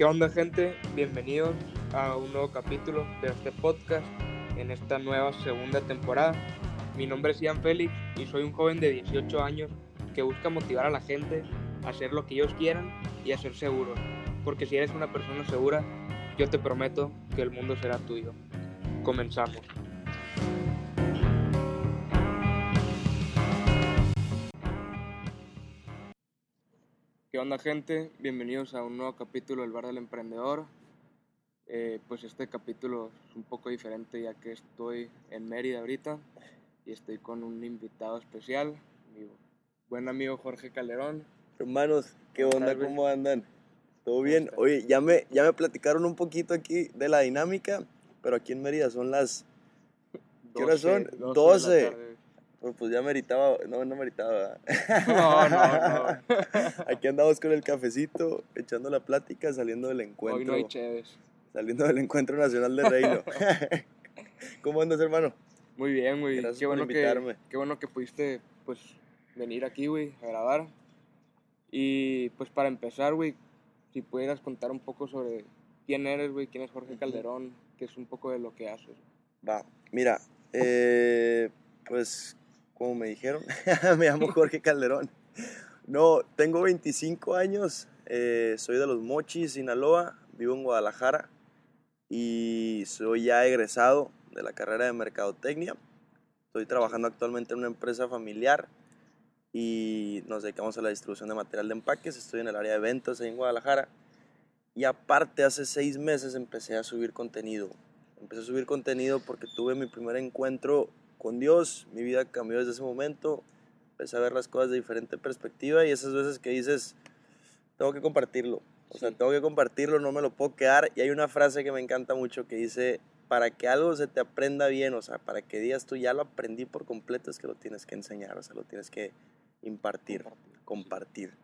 ¿Qué onda gente? Bienvenidos a un nuevo capítulo de este podcast en esta nueva segunda temporada. Mi nombre es Ian Félix y soy un joven de 18 años que busca motivar a la gente a hacer lo que ellos quieran y a ser seguros. Porque si eres una persona segura, yo te prometo que el mundo será tuyo. Comenzamos. ¿Qué onda gente? Bienvenidos a un nuevo capítulo del Bar del Emprendedor. Eh, pues este capítulo es un poco diferente ya que estoy en Mérida ahorita y estoy con un invitado especial, mi buen amigo Jorge Calderón. Hermanos, ¿qué onda? ¿Cómo andan? ¿Todo bien? Oye, ya me, ya me platicaron un poquito aquí de la dinámica, pero aquí en Mérida son las... ¿Qué horas son? 12 de la 12. Tarde. Pues, pues ya meritaba, no, no meritaba. No, no, no. Aquí andamos con el cafecito, echando la plática, saliendo del Hoy encuentro. no hay chéves. Saliendo del encuentro nacional de Reino. ¿Cómo andas, hermano? Muy bien, güey. Gracias Qué por bueno que invitarme. qué bueno que pudiste pues venir aquí, güey, a grabar. Y pues para empezar, güey, si pudieras contar un poco sobre quién eres, güey, quién es Jorge. Calderón, que es un poco de lo que haces. Va, mira, eh, pues como me dijeron, me llamo Jorge Calderón. No, tengo 25 años, eh, soy de los Mochis, Sinaloa, vivo en Guadalajara y soy ya egresado de la carrera de Mercadotecnia. Estoy trabajando actualmente en una empresa familiar y nos dedicamos a la distribución de material de empaques. Estoy en el área de ventas ahí en Guadalajara. Y aparte, hace seis meses empecé a subir contenido. Empecé a subir contenido porque tuve mi primer encuentro con Dios. Mi vida cambió desde ese momento. Empecé a ver las cosas de diferente perspectiva y esas veces que dices, tengo que compartirlo. O sea, Sí. tengo que compartirlo, no me lo puedo quedar. Y hay una frase que me encanta mucho que dice, para que algo se te aprenda bien, o sea, para que digas tú ya lo aprendí por completo, es que lo tienes que enseñar, o sea, lo tienes que impartir, Compartir, compartir.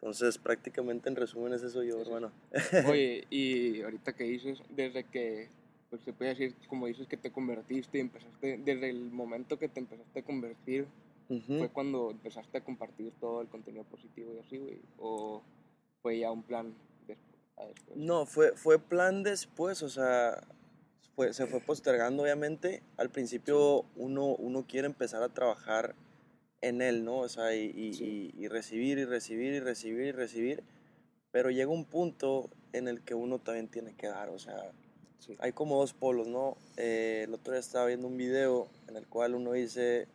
Entonces, prácticamente en resumen, ese soy yo, Eso. hermano. Oye, y ahorita que dices, desde que, pues se puede decir, como dices que te convertiste y empezaste, desde el momento que te empezaste a convertir, Ujú. fue cuando empezaste a compartir todo el contenido positivo y así, güey, o fue ya un plan después. a después? No, fue, fue plan después, o sea, fue- se fue postergando obviamente. Al principio uno, uno quiere empezar a trabajar en él, ¿no? O sea, y, y- Sí. y- y recibir y recibir y recibir y recibir. Pero llega un punto en el que uno también tiene que dar, o sea, Sí. hay como dos polos, ¿no? Eh, el otro día estaba viendo un video en el cual uno dice,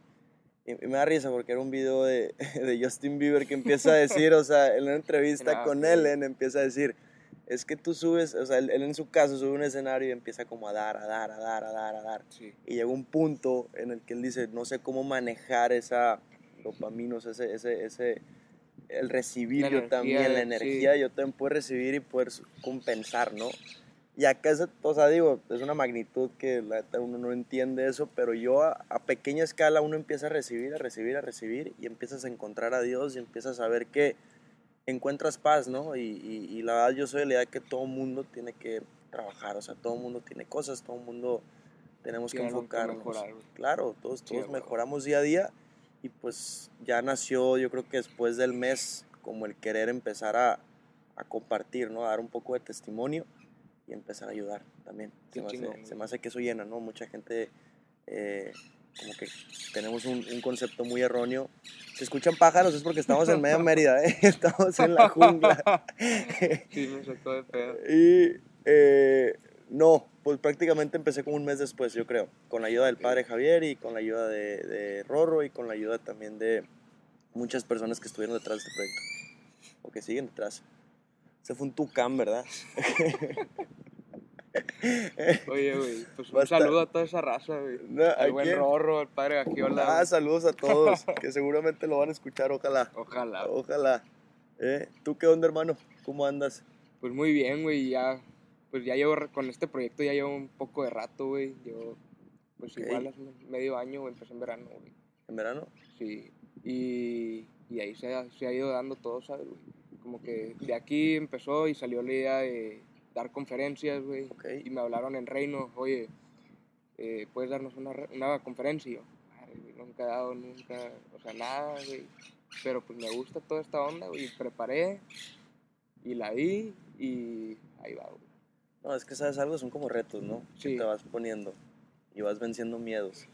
y, me da risa porque era un video de, de Justin Bieber que empieza a decir, o sea, en una entrevista Ah, con. Ellen empieza a decir, es que tú subes, o sea, él, él en su caso sube un escenario y empieza como a dar, a dar, a dar, a dar, a dar. Sí. Y llega un punto en el que él dice, no sé cómo manejar esa dopamina, o sea, ese, ese, ese, el recibir La yo energía, también, la sí. energía, yo también puedo recibir y poder compensar, ¿no? Y acá, es, o sea, digo, es una magnitud que la uno no entiende eso, pero yo a, a pequeña escala uno empieza a recibir, a recibir, a recibir y empiezas a encontrar a Dios y empiezas a ver que encuentras paz, ¿no? Y, y, y la verdad yo soy de la idea que todo mundo tiene que trabajar, o sea, todo mundo tiene cosas, todo mundo tenemos que que enfocarnos. güey. Claro, todos, Sí, todos güey. mejoramos día a día y pues ya nació, yo creo que después del mes, como el querer empezar a, a compartir, ¿no? A dar un poco de testimonio y empezar a ayudar también. Se me, hace, se me hace que eso llena, ¿no? Mucha gente, eh, como que tenemos un, un concepto muy erróneo. Si escuchan pájaros es porque estamos en medio Mérida, ¿eh? Estamos en la jungla. Sí, me sacó de pedo. Y eh, no, pues prácticamente empecé como un mes después, yo creo, con la ayuda del padre Javier y con la ayuda de, de Rorro y con la ayuda también de muchas personas que estuvieron detrás de este proyecto, o que siguen detrás. Se fue un tucán, ¿verdad? Oye, güey, pues un Basta. saludo a toda esa raza, güey. No, ¿a Al buen quién? Rorro, al padre Gagiola. Ah, saludos a todos, que seguramente lo van a escuchar, ojalá. Ojalá. Ojalá. Eh, ¿Tú qué onda, hermano? ¿Cómo andas? Pues muy bien, güey, ya, pues ya llevo, con este proyecto ya llevo un poco de rato, güey, llevo, pues igual hace medio año, güey, empecé en verano, güey, ¿En verano? sí, y, y ahí se ha, se ha ido dando todo, ¿sabes, güey? Como que de aquí empezó y salió la idea de dar conferencias, güey, Ok. y me hablaron en Reino, oye, eh, ¿puedes darnos una, una conferencia? Y yo, "Madre, nunca he dado, nunca, o sea, nada, güey, pero pues me gusta toda esta onda, güey, y preparé, y la di, y ahí va, güey. No, es que sabes algo, son como retos, ¿no? Sí. Que te vas poniendo y vas venciendo miedos.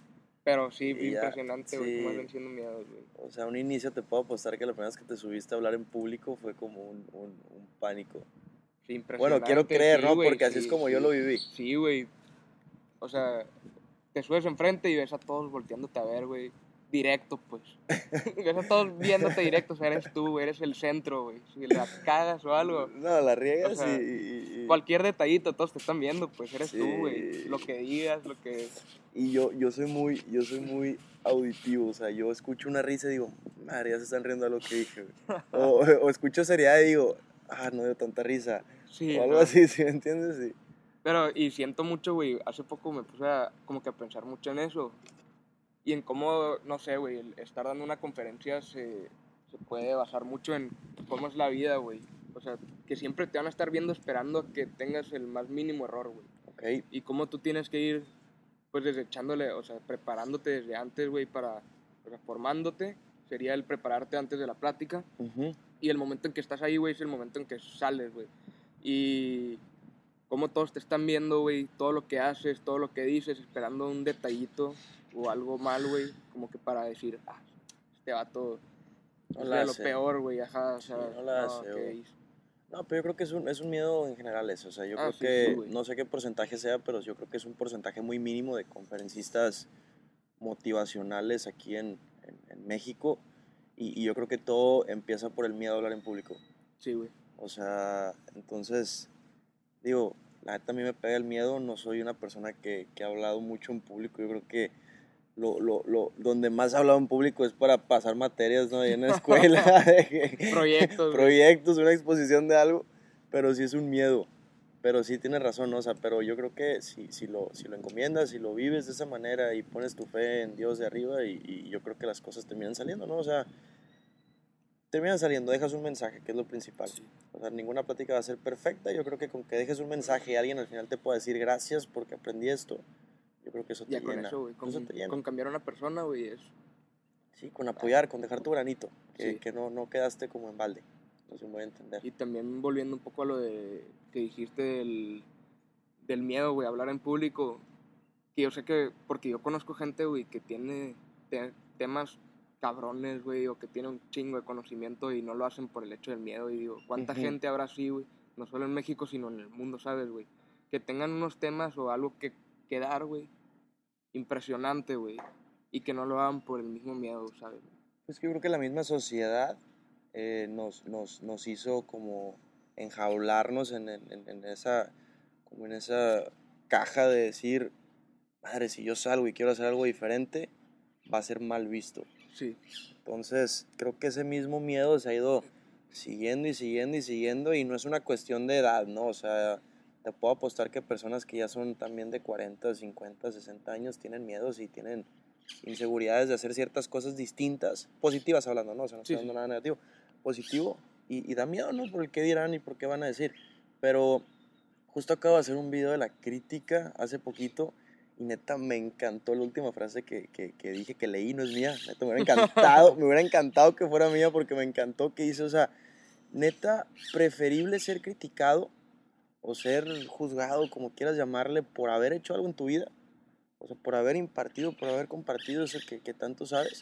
Pero sí, Y impresionante, güey, sí. cómo venciendo miedos, güey. O sea, a un inicio te puedo apostar que la primera vez que te subiste a hablar en público fue como un, un, un pánico. Sí, Bueno, impresionante. quiero creer, sí, ¿no? Porque así sí, es como yo lo viví. Sí, güey. O sea, te subes enfrente y ves a todos volteándote a ver, güey. Directo, pues. a todos viéndote directo, o sea, eres tú, eres el centro, güey. Si la cagas o algo, No, la riegas O sea, y, y- y- cualquier detallito, todos te están viendo, pues eres tú, güey. Lo que digas, lo que... y yo, yo soy muy, yo soy muy auditivo, o sea, yo escucho una risa y digo, madre, ya se están riendo de lo que dije, güey". o, o escucho seriedad y digo, ah, no dio tanta risa, Sí, o algo ajá. así, ¿sí me entiendes? Sí. Pero, y siento mucho, güey, hace poco me puse a, como que a pensar mucho en eso. Y en cómo, no sé, güey, el estar dando una conferencia se, se puede basar mucho en cómo es la vida, güey. O sea, que siempre te van a estar viendo esperando a que tengas el más mínimo error, güey. Ok, Y cómo tú tienes que ir, pues, desde echándole, o sea, preparándote desde antes, güey, para, o sea, formándote. Sería el prepararte antes de la plática. ujú, Y el momento en que estás ahí, güey, es el momento en que sales, güey. Y cómo todos te están viendo, güey, todo lo que haces, todo lo que dices, esperando un detallito o algo mal, güey, como que para decir, ah, este vato No es la de lo hace. peor, güey, ajá, o sea, no la hace, ¿qué güey. hizo? No, pero yo creo que es un, es un miedo en general eso. O sea, yo Ah, creo sí, que, sí, no sé qué porcentaje sea, pero yo creo que es un porcentaje muy mínimo de conferencistas motivacionales aquí en, en- en México. Y, y yo creo que todo empieza por el miedo a hablar en público. Sí, güey. O sea, entonces, digo, la neta a mí me pega el miedo. No soy una persona que, que ha hablado mucho en público. Yo creo que lo, lo, lo, donde más he hablado en público es para pasar materias, ¿no? Ahí en la escuela. que- Proyectos, proyectos, una exposición de algo, pero sí es un miedo. Pero sí tienes razón, ¿no? o sea, pero yo creo que si, si, lo, si lo encomiendas, si lo vives de esa manera y pones tu fe en Dios de arriba, y, y yo creo que las cosas terminan saliendo, ¿no? O sea, terminan saliendo, dejas un mensaje, que es lo principal. Sí. O sea, ninguna plática va a ser perfecta, yo creo que con que dejes un mensaje y alguien al final te pueda decir gracias porque aprendí esto, yo creo que eso te Ya con llena. eso, güey, con, Eso te llena. con cambiar a una persona, güey, es... Sí, con apoyar, con dejar tu granito, que, Sí. que no, no quedaste como en balde. No sé si me voy a entender. Y también volviendo un poco a lo de que dijiste del, del miedo, güey, a hablar en público. Que yo sé que, porque yo conozco gente, güey, que tiene te- temas cabrones, güey, o que tiene un chingo de conocimiento y no lo hacen por el hecho del miedo. Y digo, ¿cuánta Ujú. gente habrá así, güey? No solo en México, sino en el mundo, ¿sabes, güey? Que tengan unos temas o algo que, que dar, güey, impresionante, güey, y que no lo hagan por el mismo miedo, ¿sabes? Pues que yo creo que la misma sociedad eh, nos, nos, nos hizo como enjaularnos en, en- en- esa, como en esa caja de decir, madre, si yo salgo y quiero hacer algo diferente, va a ser mal visto. Sí, Entonces, creo que ese mismo miedo se ha ido siguiendo y siguiendo y siguiendo y no es una cuestión de edad, ¿no? O sea, te puedo apostar que personas que ya son también de 40, 50, 60 años tienen miedos y tienen inseguridades de hacer ciertas cosas distintas, positivas hablando, ¿no? O sea, no Sí, estoy hablando nada negativo, positivo y, y da miedo, ¿no? Por el qué dirán y por qué van a decir. Pero justo acabo de hacer un video de la crítica hace poquito y neta me encantó la última frase que, que, que dije que leí, no es mía. Neta me hubiera encantado, me hubiera encantado que fuera mía porque me encantó que hice, o sea, neta, preferible ser criticado o ser juzgado, como quieras llamarle, por haber hecho algo en tu vida. O sea, por haber impartido, por haber compartido eso que, que tanto sabes,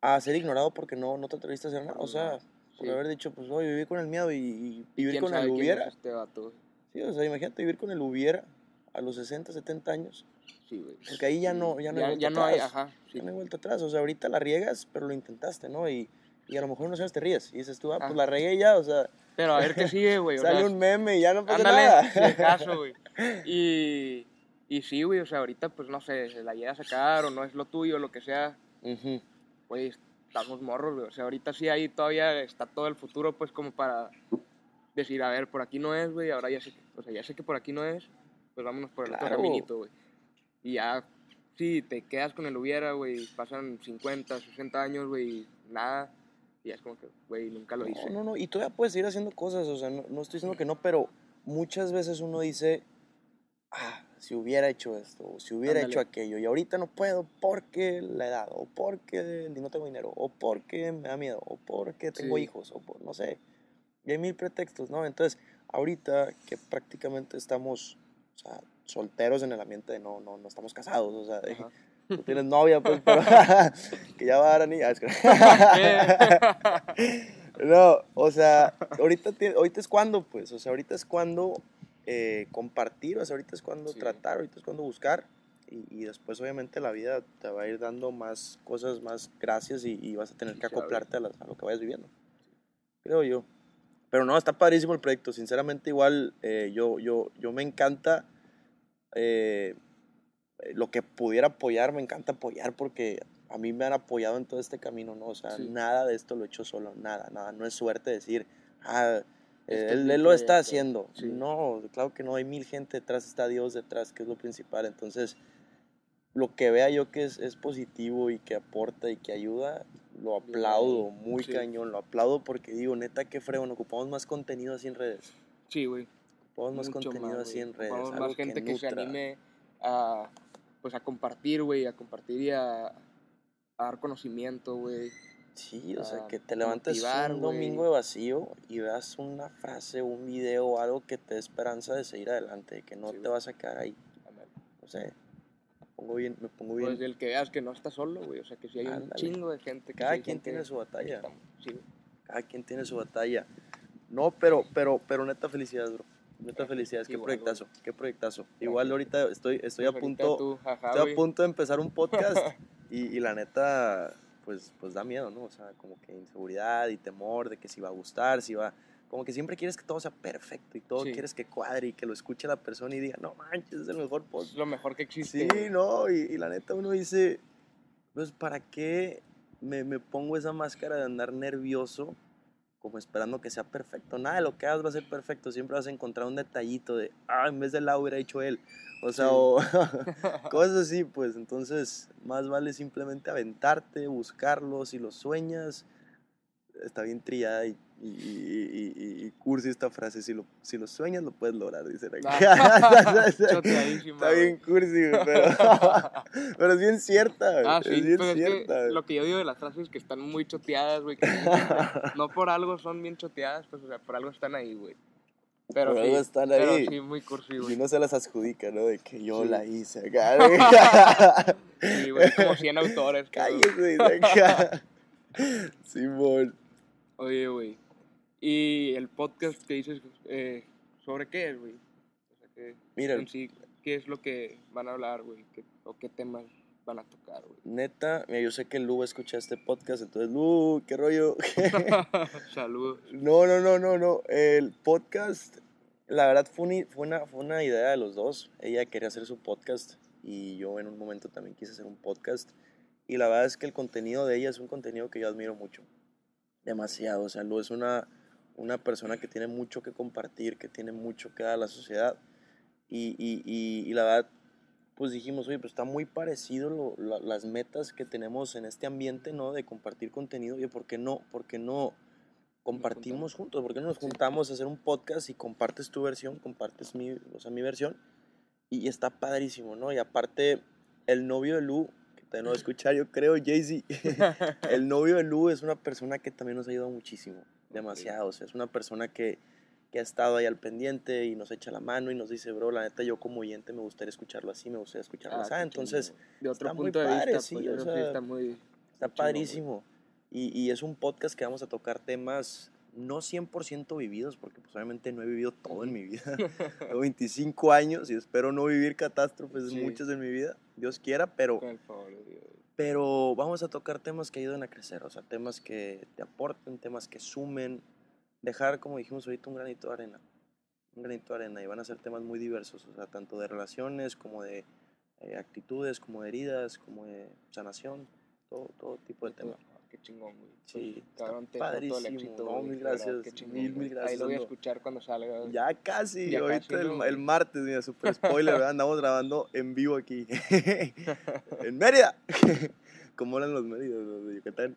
a ser ignorado porque no, no te atreviste a hacer nada. O sea, por Sí. haber dicho, pues, oye, vivir con el miedo y, y vivir ¿Quién con el hubiera. es este vato? Sí, o sea, imagínate vivir con el hubiera a los 60, 70 años. Sí, güey. Porque ahí ya no, ya no hay vuelta ya no hay, atrás. ajá. Sí. Ya no hay vuelta atrás. O sea, ahorita la riegas, pero lo intentaste, ¿no? Y, y a lo mejor unos años te ríes. Y dices tú, ah, pues Ah. la regué ya, o sea, Pero a ver qué sigue, güey. o sale sea, un meme y ya no pasa Ándale, nada. si acaso, güey. Y, y sí, güey, o sea, ahorita, pues no sé, se la llega a sacar o no es lo tuyo, lo que sea, güey, estamos morros, güey. O sea, ahorita sí ahí todavía está todo el futuro, pues como para decir, a ver, por aquí no es, güey, ahora ya sé que, o sea, ya sé que por aquí no es, pues vámonos por el Claro. otro caminito, güey. Y ya, sí, te quedas con el hubiera, güey, pasan 50, 60 años, güey, nada. Y es como que, güey, nunca lo hice. No, no, no, y todavía puedes seguir haciendo cosas, o sea, no, no estoy diciendo que no, pero muchas veces uno dice, ah, si hubiera hecho esto, o si hubiera Ándale. hecho aquello, y ahorita no puedo porque la edad, o porque no tengo dinero, o porque me da miedo, o porque tengo Sí. hijos, o por, no sé, y hay mil pretextos, ¿no? Entonces, ahorita que prácticamente estamos o sea, solteros en el ambiente de no, no, no estamos casados, o sea, de, Tú tienes novia, pues, pero que ya va a dar anillo. No, o sea, ahorita, es cuando, pues, o sea, ahorita es cuando eh, compartir, o sea, ahorita es cuando Sí. tratar, ahorita es cuando buscar. Y, y después, obviamente, la vida te va a ir dando más cosas, más gracias y, y vas a tener que acoplarte a, las- a lo que vayas viviendo. Creo yo. Pero no, está padrísimo el proyecto. Sinceramente, igual, eh, yo, yo, yo me encanta eh, lo que pudiera apoyar, me encanta apoyar porque a mí me han apoyado en todo este camino, ¿no? O sea, Sí. nada de esto lo he hecho solo, nada, nada. No es suerte decir, ah, eh, Este es él, lo está proyecto". haciendo. Sí. No, claro que no, hay mil gente detrás, está Dios detrás, que es lo principal. Entonces, lo que vea yo que es, es positivo y que aporta y que ayuda, lo aplaudo, muy Sí. cañón, lo aplaudo porque digo, neta, qué fregón, ocupamos más contenido así en redes. Sí, güey. Ocupamos más mucho contenido más, así en redes. Ocupamos más gente que, se anime a, pues, a compartir, güey, a compartir y a, a dar conocimiento, güey. Sí, o sea, que te levantes motivar, un domingo de vacío y veas una frase, un video o algo que te dé esperanza de seguir adelante, de que no Sí, te vas a quedar ahí. O sea, me pongo bien, me pongo bien. Pues el que veas que no estás solo, güey. O sea, que si hay un chingo de gente. que Cada quien gente tiene su batalla. Sí. Cada quien tiene su batalla. No, pero, pero, pero neta felicidades, bro. Gracias. felicidades, qué Igual, proyectazo, qué proyectazo. Igual ahorita estoy, estoy a punto, tú, estoy a punto de empezar un podcast y, y la neta, pues, pues da miedo, ¿no? O sea, como que inseguridad y temor de que si va a gustar, si va... Como que siempre quieres que todo sea perfecto y todo Sí. quieres que cuadre y que lo escuche la persona y diga, no manches, es el mejor podcast. lo mejor que existe. Sí, no, y, y la neta uno dice, pues, ¿para qué me, me pongo esa máscara de andar nervioso como esperando que sea perfecto? Nada de lo que hagas va a ser perfecto, siempre vas a encontrar un detallito de, ah, en vez de la hubiera hecho él. O sea, Sí. o cosas así, pues, entonces, más vale simplemente aventarte, buscarlo, si lo sueñas, está bien trillada y, y, y- y- y cursi esta frase, si lo, si lo sueñas lo puedes lograr, dicen aquí. Ah, Está bien cursi, pero, pero es bien cierta, Ah, es bien pero es que lo que yo digo de las frases que están muy choteadas, güey. no por algo son bien choteadas, pues, o sea, por algo están ahí, güey. Pero Por sí, están pero ahí. sí, muy cursi, Y güey. uno se las adjudica, ¿no? De que yo Sí. la hice acá. Sí, güey, como 100 autores. Cállese, acá. Simón. Oye, güey. Y el podcast que dices, eh, ¿sobre qué es, güey? O sea, que Mira, en sí, ¿qué es lo que van a hablar, güey? ¿Qué- ¿O qué temas van a tocar, güey? neta, mira, yo sé que Lu va a escuchar este podcast, entonces, Lu, qué rollo. Saludos. No, no, no, no, no. El podcast, la verdad fue, una- fue, una, fue una idea de los dos. Ella quería hacer su podcast y yo en un momento también quise hacer un podcast. Y la verdad es que el contenido de ella es un contenido que yo admiro mucho. Demasiado. O sea, Lu es una, una persona que tiene mucho que compartir, que tiene mucho que dar a la sociedad. Y, y, y, y la verdad, pues dijimos, oye, pues está muy parecido lo- la- las metas que tenemos en este ambiente, ¿no? De compartir contenido. Oye, ¿por qué no? ¿Por qué no? compartimos juntos, ¿por qué no nos juntamos a hacer un podcast y compartes tu versión, compartes mi, o sea, mi versión? Y, está padrísimo, ¿no? Y aparte, el novio de Lu, que va a escuchar, yo creo, Jay-Z, el novio de Lu es una persona que también nos ha ayudado muchísimo, demasiado, o sea, es una persona que, que ha estado ahí al pendiente y nos echa la mano y nos dice, bro, la neta, yo como oyente me gustaría escucharlo así, me gustaría escucharlo Ah, así, entonces... de otro está muy punto de padre, vista, sí, pues, o sea, está muy... Está chingón, padrísimo. Y, y es un podcast que vamos a tocar temas no 100% vividos, porque pues obviamente no he vivido todo en mi vida. Tengo 25 años y espero no vivir catástrofes Sí. muchas en mi vida, Dios quiera, pero, el favor Dios. Pero vamos a tocar temas que ayuden a crecer, o sea, temas que te aporten, temas que sumen, dejar, como dijimos ahorita, un granito de arena. Un granito de arena y van a ser temas muy diversos, o sea, tanto de relaciones como de eh, actitudes, como de heridas, como de sanación, todo, todo tipo de temas. Qué chingón, güey. Sí, Pues, cabrón, te deseo todo el padrísimo. éxito, No, mil verdad, gracias, qué chingón, mil, gracias, Ahí lo voy a escuchar cuando salga. güey. Ya casi, Ya ahorita casi, el, ¿no? el martes, mira, super spoiler, ¿verdad? andamos grabando en vivo aquí. en Mérida. ¿Cómo eran los Méridas, los de Yucatán?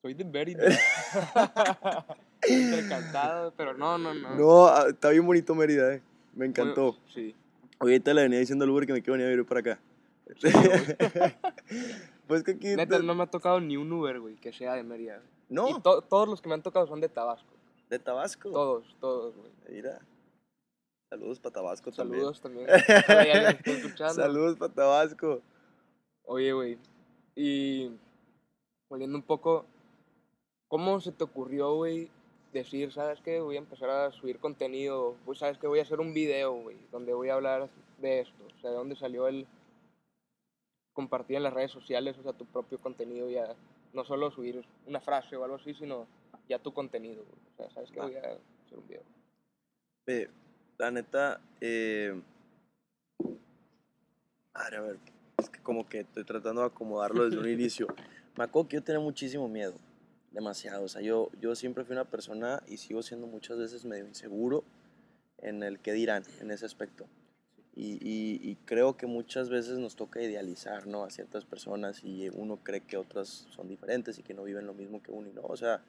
Soy de Mérida. Entre cantado, pero no, no, no. No, ah, está bien bonito Mérida, eh. Me encantó. Sí. Ahorita le venía diciendo al Uber que me quiero venir a vivir para acá. Pues que aquí... Neta, no me ha tocado ni un Uber, güey, que sea de Mérida. güey. No, Y to- todos los que me han tocado son de Tabasco. ¿De Tabasco? Todos, todos, güey. Mira. Saludos para Tabasco Saludos también. también. Saludos para Tabasco. Oye, güey. Y volviendo un poco, ¿cómo se te ocurrió, güey, decir, sabes qué, voy a empezar a subir contenido, pues sabes que voy a hacer un video, güey, donde voy a hablar de esto? O sea, ¿de dónde salió el compartir en las redes sociales, o sea, tu propio contenido ya, no solo subir una frase o algo así, sino ya tu contenido? O sea, sabes que voy a hacer un video. Ve, la neta, eh... Madre, a ver, es que como que estoy tratando de acomodarlo desde un inicio. Me acuerdo que yo tenía muchísimo miedo, demasiado. O sea, yo, yo siempre fui una persona y sigo siendo muchas veces medio inseguro en el que dirán en ese aspecto. Y, creo que muchas veces nos toca idealizar, ¿no? A ciertas personas y uno cree que otras son diferentes y que no viven lo mismo que uno y no. O sea,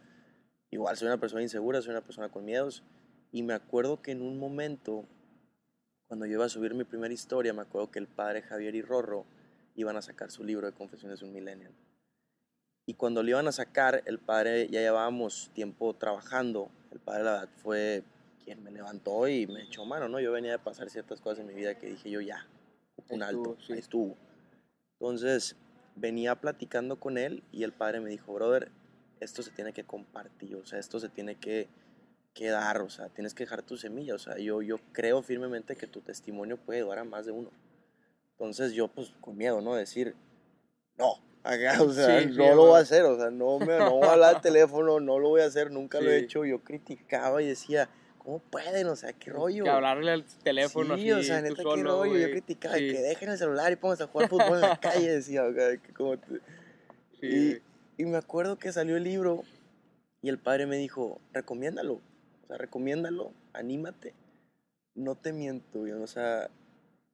igual soy una persona insegura, soy una persona con miedos. Y me acuerdo que en un momento, cuando yo iba a subir mi primera historia, me acuerdo que el padre Javier y Rorro iban a sacar su libro de Confesiones de un Millennial. Y cuando lo iban a sacar, el padre, ya llevábamos tiempo trabajando, el padre la verdad fue quien me levantó y me echó mano, ¿no? Yo venía de pasar ciertas cosas en mi vida que dije yo ya, un alto, estuvo, sí. ahí estuvo. Entonces, venía platicando con él y el padre me dijo, brother, esto se tiene que compartir, o sea, esto se tiene que, que dar, o sea, tienes que dejar tu semilla, o sea, yo, yo creo firmemente que tu testimonio puede ayudar a más de uno. Entonces yo, pues, con miedo, ¿no? Decir, no, acá, o sea, Sí, sí, no lo voy a hacer, o sea, no, me, no voy a hablar al teléfono, no lo voy a hacer, nunca lo he Sí. hecho, yo criticaba y decía, ¿cómo pueden? O sea, qué rollo. Que hablarle al teléfono Sí, así, o sea, neta, qué solo, rollo. Yo güey. criticaba Sí, que dejen el celular y pónganse a jugar fútbol en la calle, decía, o sea, que como te- sí, y, y me acuerdo que salió el libro y el padre me dijo, recomiéndalo, o sea, recomiéndalo, anímate. No te miento, yo, o sea,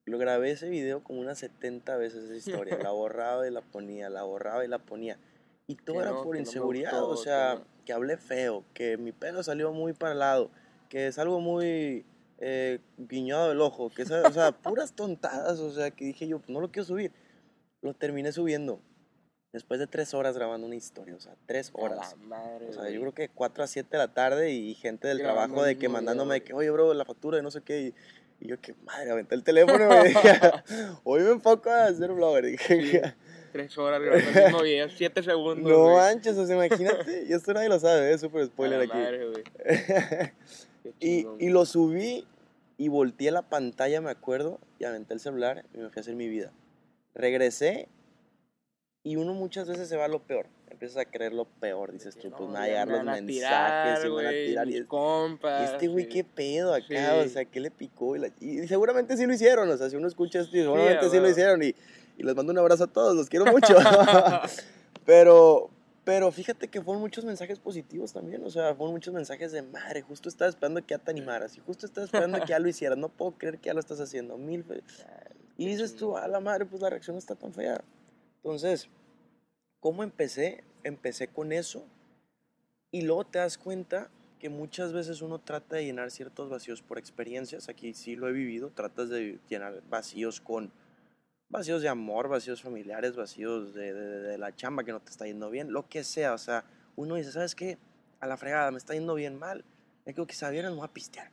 lo grabé ese video como unas 70 veces esa historia, la borraba y la ponía, la borraba y la ponía. Y todo Que era no, por que no inseguridad, o gustó, que sea, no. que hablé feo, que mi pelo salió muy para el lado, que es algo muy eh, guiñado del ojo, que esa- o sea, puras tontadas, o sea, que dije yo, pues no lo quiero subir. Lo terminé subiendo después de tres horas grabando una historia, o sea, tres horas. madre, O sea, yo creo que 4 a 7 de la tarde y gente del trabajo de que mandándome de que, oye, bro, la factura de no sé qué. Y, y yo, que madre, aventé el teléfono y me dije, hoy me enfoco a ser blogger. Y dije, Sí. Tres horas grabando el mismo video, siete segundos, no manches, o sea, imagínate. Y esto nadie lo sabe, es súper A spoiler la aquí. madre. Y, y lo subí y volteé la pantalla, me acuerdo, y aventé el celular y me fui a hacer mi vida. Regresé y uno muchas veces se va a lo peor. Empiezas a creer lo peor, dices tú, No, pues me van a llegar los mensajes tirar, y me van a tirar. Y es- compas. Y este güey, sí. qué pedo acá, Sí. o sea, ¿qué le picó? Y, la- y seguramente sí lo hicieron, o sea, si uno escucha esto, seguramente a sí, lo hicieron. Y, y les mando un abrazo a todos, los quiero mucho. pero, pero fíjate que fueron muchos mensajes positivos también, o sea, fueron muchos mensajes de madre, justo estaba esperando que ya te animaras, y justo estaba esperando que ya lo hicieras, no puedo creer que ya lo estás haciendo, mil fe- Y dices tú, a la madre, pues la reacción no está tan fea. Entonces, ¿cómo empecé? Empecé con eso y luego te das cuenta que muchas veces uno trata de llenar ciertos vacíos por experiencias. Aquí sí lo he vivido. Tratas de llenar vacíos con vacíos de amor, vacíos familiares, vacíos de, de- de la chamba que no te está yendo bien, lo que sea. O sea, uno dice, ¿sabes qué? A la fregada, me está yendo bien mal. Me creo que sabieran, me voy a pistear.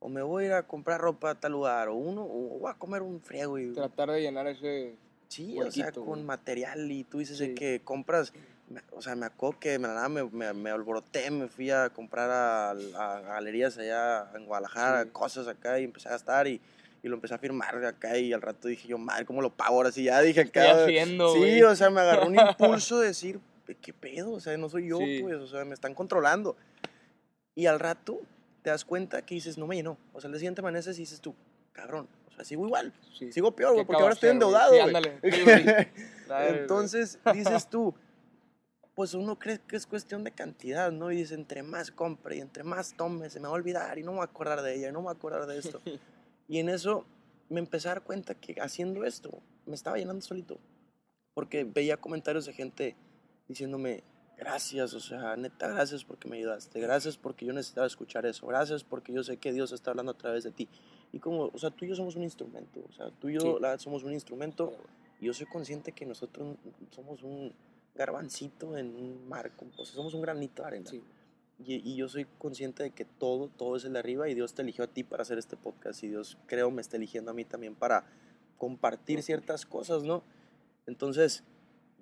O me voy a ir a comprar ropa a tal lugar. O uno, o voy a comer un friego y Tratar de llenar ese. Sí, o sea, huequito, con güey. material y tú dices Sí. que compras, o sea, me acuerdo que me, me, me, me alboroté, me fui a comprar a, a galerías allá en Guadalajara, Sí. cosas acá y empecé a gastar y, y lo empecé a firmar acá y al rato dije yo, madre, ¿cómo lo pago? Ahora sí, ya dije Estoy acá. haciendo, sí, güey. o sea, me agarró un impulso de decir, ¿qué pedo? O sea, no soy yo, Sí. pues, o sea, me están controlando. Y al rato te das cuenta que dices, no me llenó. O sea, al día siguiente amaneces y dices tú, cabrón, o sea, sigo igual. Sí. Sigo peor, ¿Qué güey, porque ahora estoy endeudado. Sí, ándale. Entonces dices tú, pues uno cree que es cuestión de cantidad, ¿no? Y dice, entre más compre y entre más tome, se me va a olvidar y no me voy a acordar de ella, y no me voy a acordar de esto. Y en eso me empecé a dar cuenta que haciendo esto me estaba llenando solito. Porque veía comentarios de gente diciéndome, gracias, o sea, neta, gracias porque me ayudaste, gracias porque yo necesitaba escuchar eso, gracias porque yo sé que Dios está hablando a través de ti. Y como, o sea, tú y yo somos un instrumento, o sea, tú y yo Sí. la somos un instrumento y yo soy consciente que nosotros somos un garbancito en un mar, o sea, somos un granito de arena. Sí. Y, y yo soy consciente de que todo, todo es el de arriba y Dios te eligió a ti para hacer este podcast y Dios creo me está eligiendo a mí también para compartir ciertas cosas, ¿no? Entonces,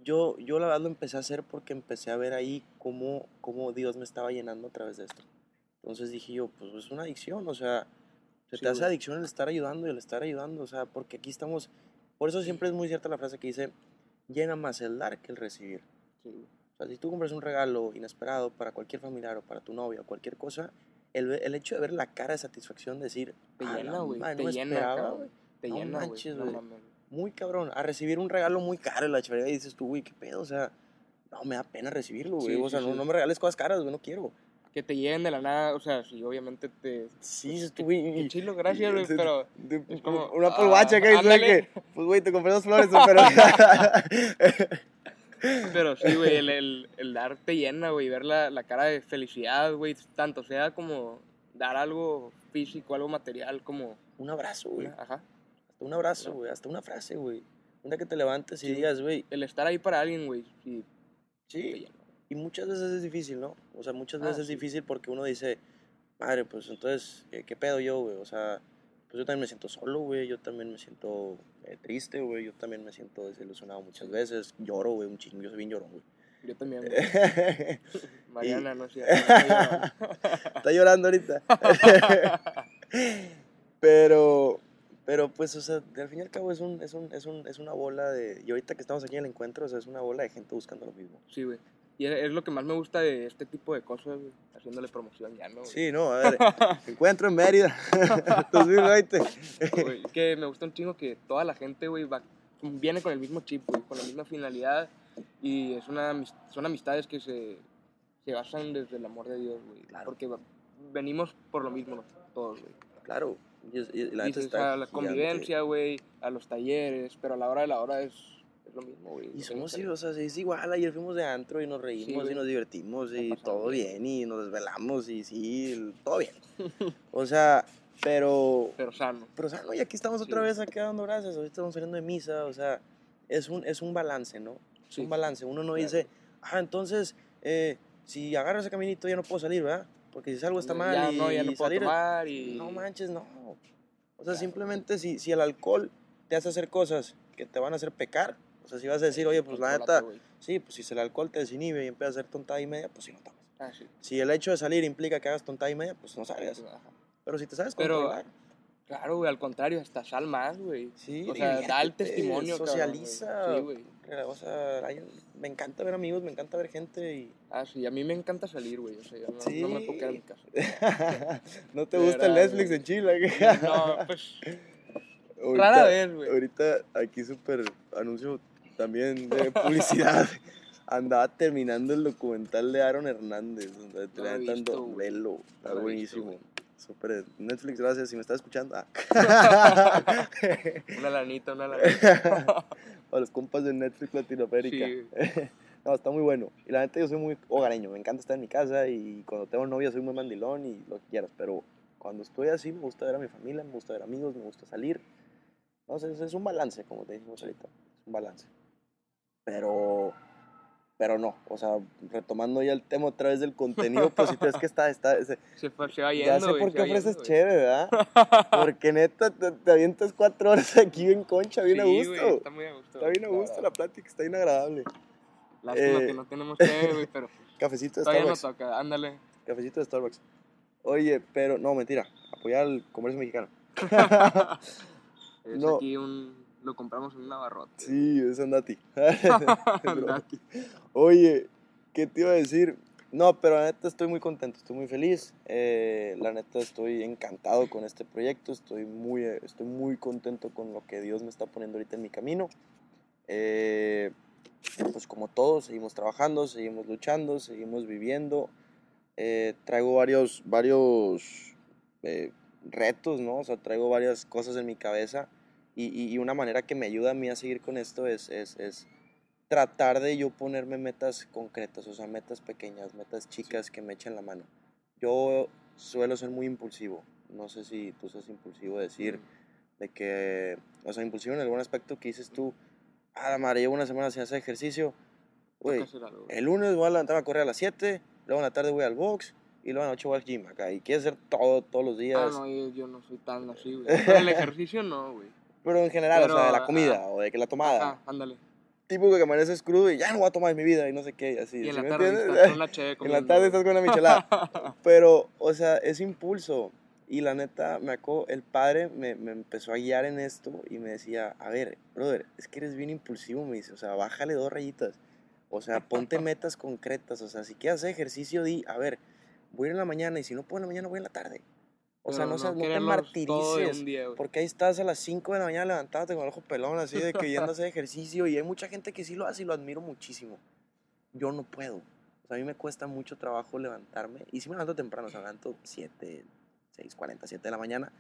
yo, yo la verdad lo empecé a hacer porque empecé a ver ahí cómo, cómo Dios me estaba llenando a través de esto. Entonces dije yo, pues es una adicción, o sea, se Sí, te hace güey. adicción el estar ayudando y el estar ayudando, o sea, porque aquí estamos, por eso siempre es muy cierta la frase que dice, llena más el dar que el recibir. Sí. O sea, si tú compras un regalo inesperado para cualquier familiar o para tu novia o cualquier cosa, el, el hecho de ver la cara de satisfacción, decir, Te "Ah, llena, güey. Te no llena, esperaba, güey". Te No llena, manches, No güey. mames. Muy cabrón, a recibir un regalo muy caro en la chévere y dices tú, güey, qué pedo, o sea, no me da pena recibirlo, güey, Sí, o sea, sí, no, sí. no me regales cosas caras, güey, no quiero. Que te lleguen de la nada, o sea, sí, obviamente te... Sí, pues, güey, y- chilo, gracias, güey, pero... de- es como, una ah, polvacha que dice que, pues, güey, te compré dos flores, pero... Pero sí, güey, el, el, el dar te llena, güey, ver la, la cara de felicidad, güey, tanto sea como dar algo físico, algo material, como... un abrazo, güey, una- ajá. hasta un abrazo, güey, hasta una frase, güey. Un día que te levantes y Sí. digas, güey, El estar ahí para alguien, güey, sí, sí. Y muchas veces es difícil, ¿no? O sea, muchas Ah, veces es difícil porque uno dice, madre, pues entonces, ¿qué, qué pedo yo, güey? O sea, pues yo también me siento solo, güey, yo también me siento eh, triste, güey, yo también me siento desilusionado muchas veces, lloro, güey, un chingo, yo soy bien llorón, güey. Yo también, güey. Mariana, no sé. Está llorando ahorita. pero, pero pues, o sea, al fin y al cabo es, un, es, un, es, un, es una bola de... Y ahorita que estamos aquí en el encuentro, o sea, es una bola de gente buscando lo mismo. Sí, güey. Y es, lo que más me gusta de este tipo de cosas. Haciéndole promoción ya, ¿no? Sí, no, a ver, encuentro en Mérida, 2020. Güey, es que me gusta un chingo que toda la gente, güey, va, viene con el mismo chip, güey, con la misma finalidad. Y es una, son amistades que se, se basan desde el amor de Dios, güey. Claro. Porque venimos por lo mismo todos, güey. Claro, y, y la neta Dices, está a la convivencia, güey, a los talleres, pero a la hora de la hora es lo mismo, güey. Y somos, sí, o sea, sí, es igual, ayer fuimos de antro y nos reímos güey. y nos divertimos y pasamos todo bien. bien y nos desvelamos y sí, todo bien. o sea, pero, Pero sano. pero o sea, no, y aquí estamos otra Sí. vez aquí dando gracias, ahorita estamos saliendo de misa, o sea, es un, es un balance, ¿no? Es Sí. un balance, uno no Claro. dice, ah, entonces, eh, si agarro ese caminito ya no puedo salir, ¿verdad? Porque si salgo está mal ya y, no, ya no puedo salir... tomar y... No manches, no. O sea, Claro. simplemente si, si el alcohol te hace hacer cosas que te van a hacer pecar, o sea, si vas a decir, oye, pues la neta, sí, pues si el alcohol te desinhibe y empieza a hacer tontada y media, pues sí no tomas. Ah, sí. Si el hecho de salir implica que hagas tontada y media, pues no salgas. Ajá. Pero si te sabes Pero- controlar, Claro, güey, al contrario, hasta sal más, güey. sí, o sea, da el testimonio, cabrón, socializa. güey. Sí, güey. o sea, hay- me encanta ver amigos, me encanta ver gente y... Ah, sí, a mí me encanta salir, güey. O sea, yo no, Sí. no me puedo quedar en mi casa. ¿No te gusta el Netflix güey. en Chile? No, pues, Ahorita- rara vez, güey. Ahorita aquí súper anuncio también de publicidad. Andaba terminando el documental de Aaron Hernández, donde te No velo. Está No buenísimo. visto, Súper. Netflix, gracias. Si me estás escuchando. ah. Una lanita, una lanita. A los compas de Netflix Latinoamérica. Sí. No, está muy bueno. Y la neta, yo soy muy hogareño. Me encanta estar en mi casa y cuando tengo novia soy muy mandilón y lo que quieras. Pero cuando estoy así, me gusta ver a mi familia, me gusta ver amigos, me gusta salir. No sé, es- es un balance, como te dijimos ahorita. Es un balance. Pero, pero no. O sea, retomando ya el tema otra vez del contenido, pues si es que está, está, se- Se, se va ya yendo, sé güey. por qué ofreces chévere, ¿verdad? Porque neta, te, te avientas cuatro horas aquí en concha, bien a gusto. güey, está muy a gusto. Está bien a gusto la plática, está bien agradable. Lástima Eh. que no tenemos té, güey, pero Cafecito de todavía no Starbucks. toca. Ándale. Cafecito de Starbucks. Oye, pero no, mentira. Apoyar al comercio mexicano. Es No. aquí un... Lo compramos en un abarrote. Sí, es Andati. Andati. Oye, ¿qué te iba a decir? No, pero la neta estoy muy contento, estoy muy feliz. Eh, la neta estoy encantado con este proyecto, estoy muy, estoy muy contento con lo que Dios me está poniendo ahorita en mi camino. Eh, pues como todos, seguimos trabajando, seguimos luchando, seguimos viviendo. Eh, traigo varios, varios eh, retos, ¿no? O sea, traigo varias cosas en mi cabeza y, y- una manera que me ayuda a mí a seguir con esto es, es, es tratar de yo ponerme metas concretas, o sea, metas pequeñas, metas chicas que me echen la mano. Yo suelo ser muy impulsivo, no sé si tú seas impulsivo, decir de que, o sea, impulsivo en algún aspecto que dices tú, ah, la madre, llevo una semana sin hacer ejercicio, güey, el lunes voy a levantarme a correr a las 7, luego en la tarde voy al box, y luego en la noche voy al gym acá. Y quieres hacer todo, todos los días. Ah, no, yo, yo no soy tan así, güey. Pero el ejercicio no, güey. Pero en general, o sea, de la Pero, comida ajá. o de que la tomada. Ah, ándale. Tipo que amaneces crudo y ya no voy a tomar en mi vida y no sé qué, y así. Y en ¿sí la tarde estás con una cheve En la tarde estás con una michelada. Pero, o sea, es impulso. Y la neta, me acuerdo, el padre me, me empezó a guiar en esto y me decía, a ver, brother, es que eres bien impulsivo, me dice, o sea, bájale dos rayitas. O sea, ponte metas concretas. O sea, si quieres hacer ejercicio, di, a ver, voy a ir en la mañana y si no puedo en la mañana, voy en la tarde. O sea, no, seas- no te martirices. día. Porque ahí estás a las 5 de la mañana levantándote con el ojo pelón, así de que yendo a hacer ejercicio. Y hay mucha gente que sí lo hace y lo admiro muchísimo. Yo no puedo. O sea, a mí me cuesta mucho trabajo levantarme. Y sí me levanto temprano, o sea, me levanto 7, 6, 40, 7 de la mañana.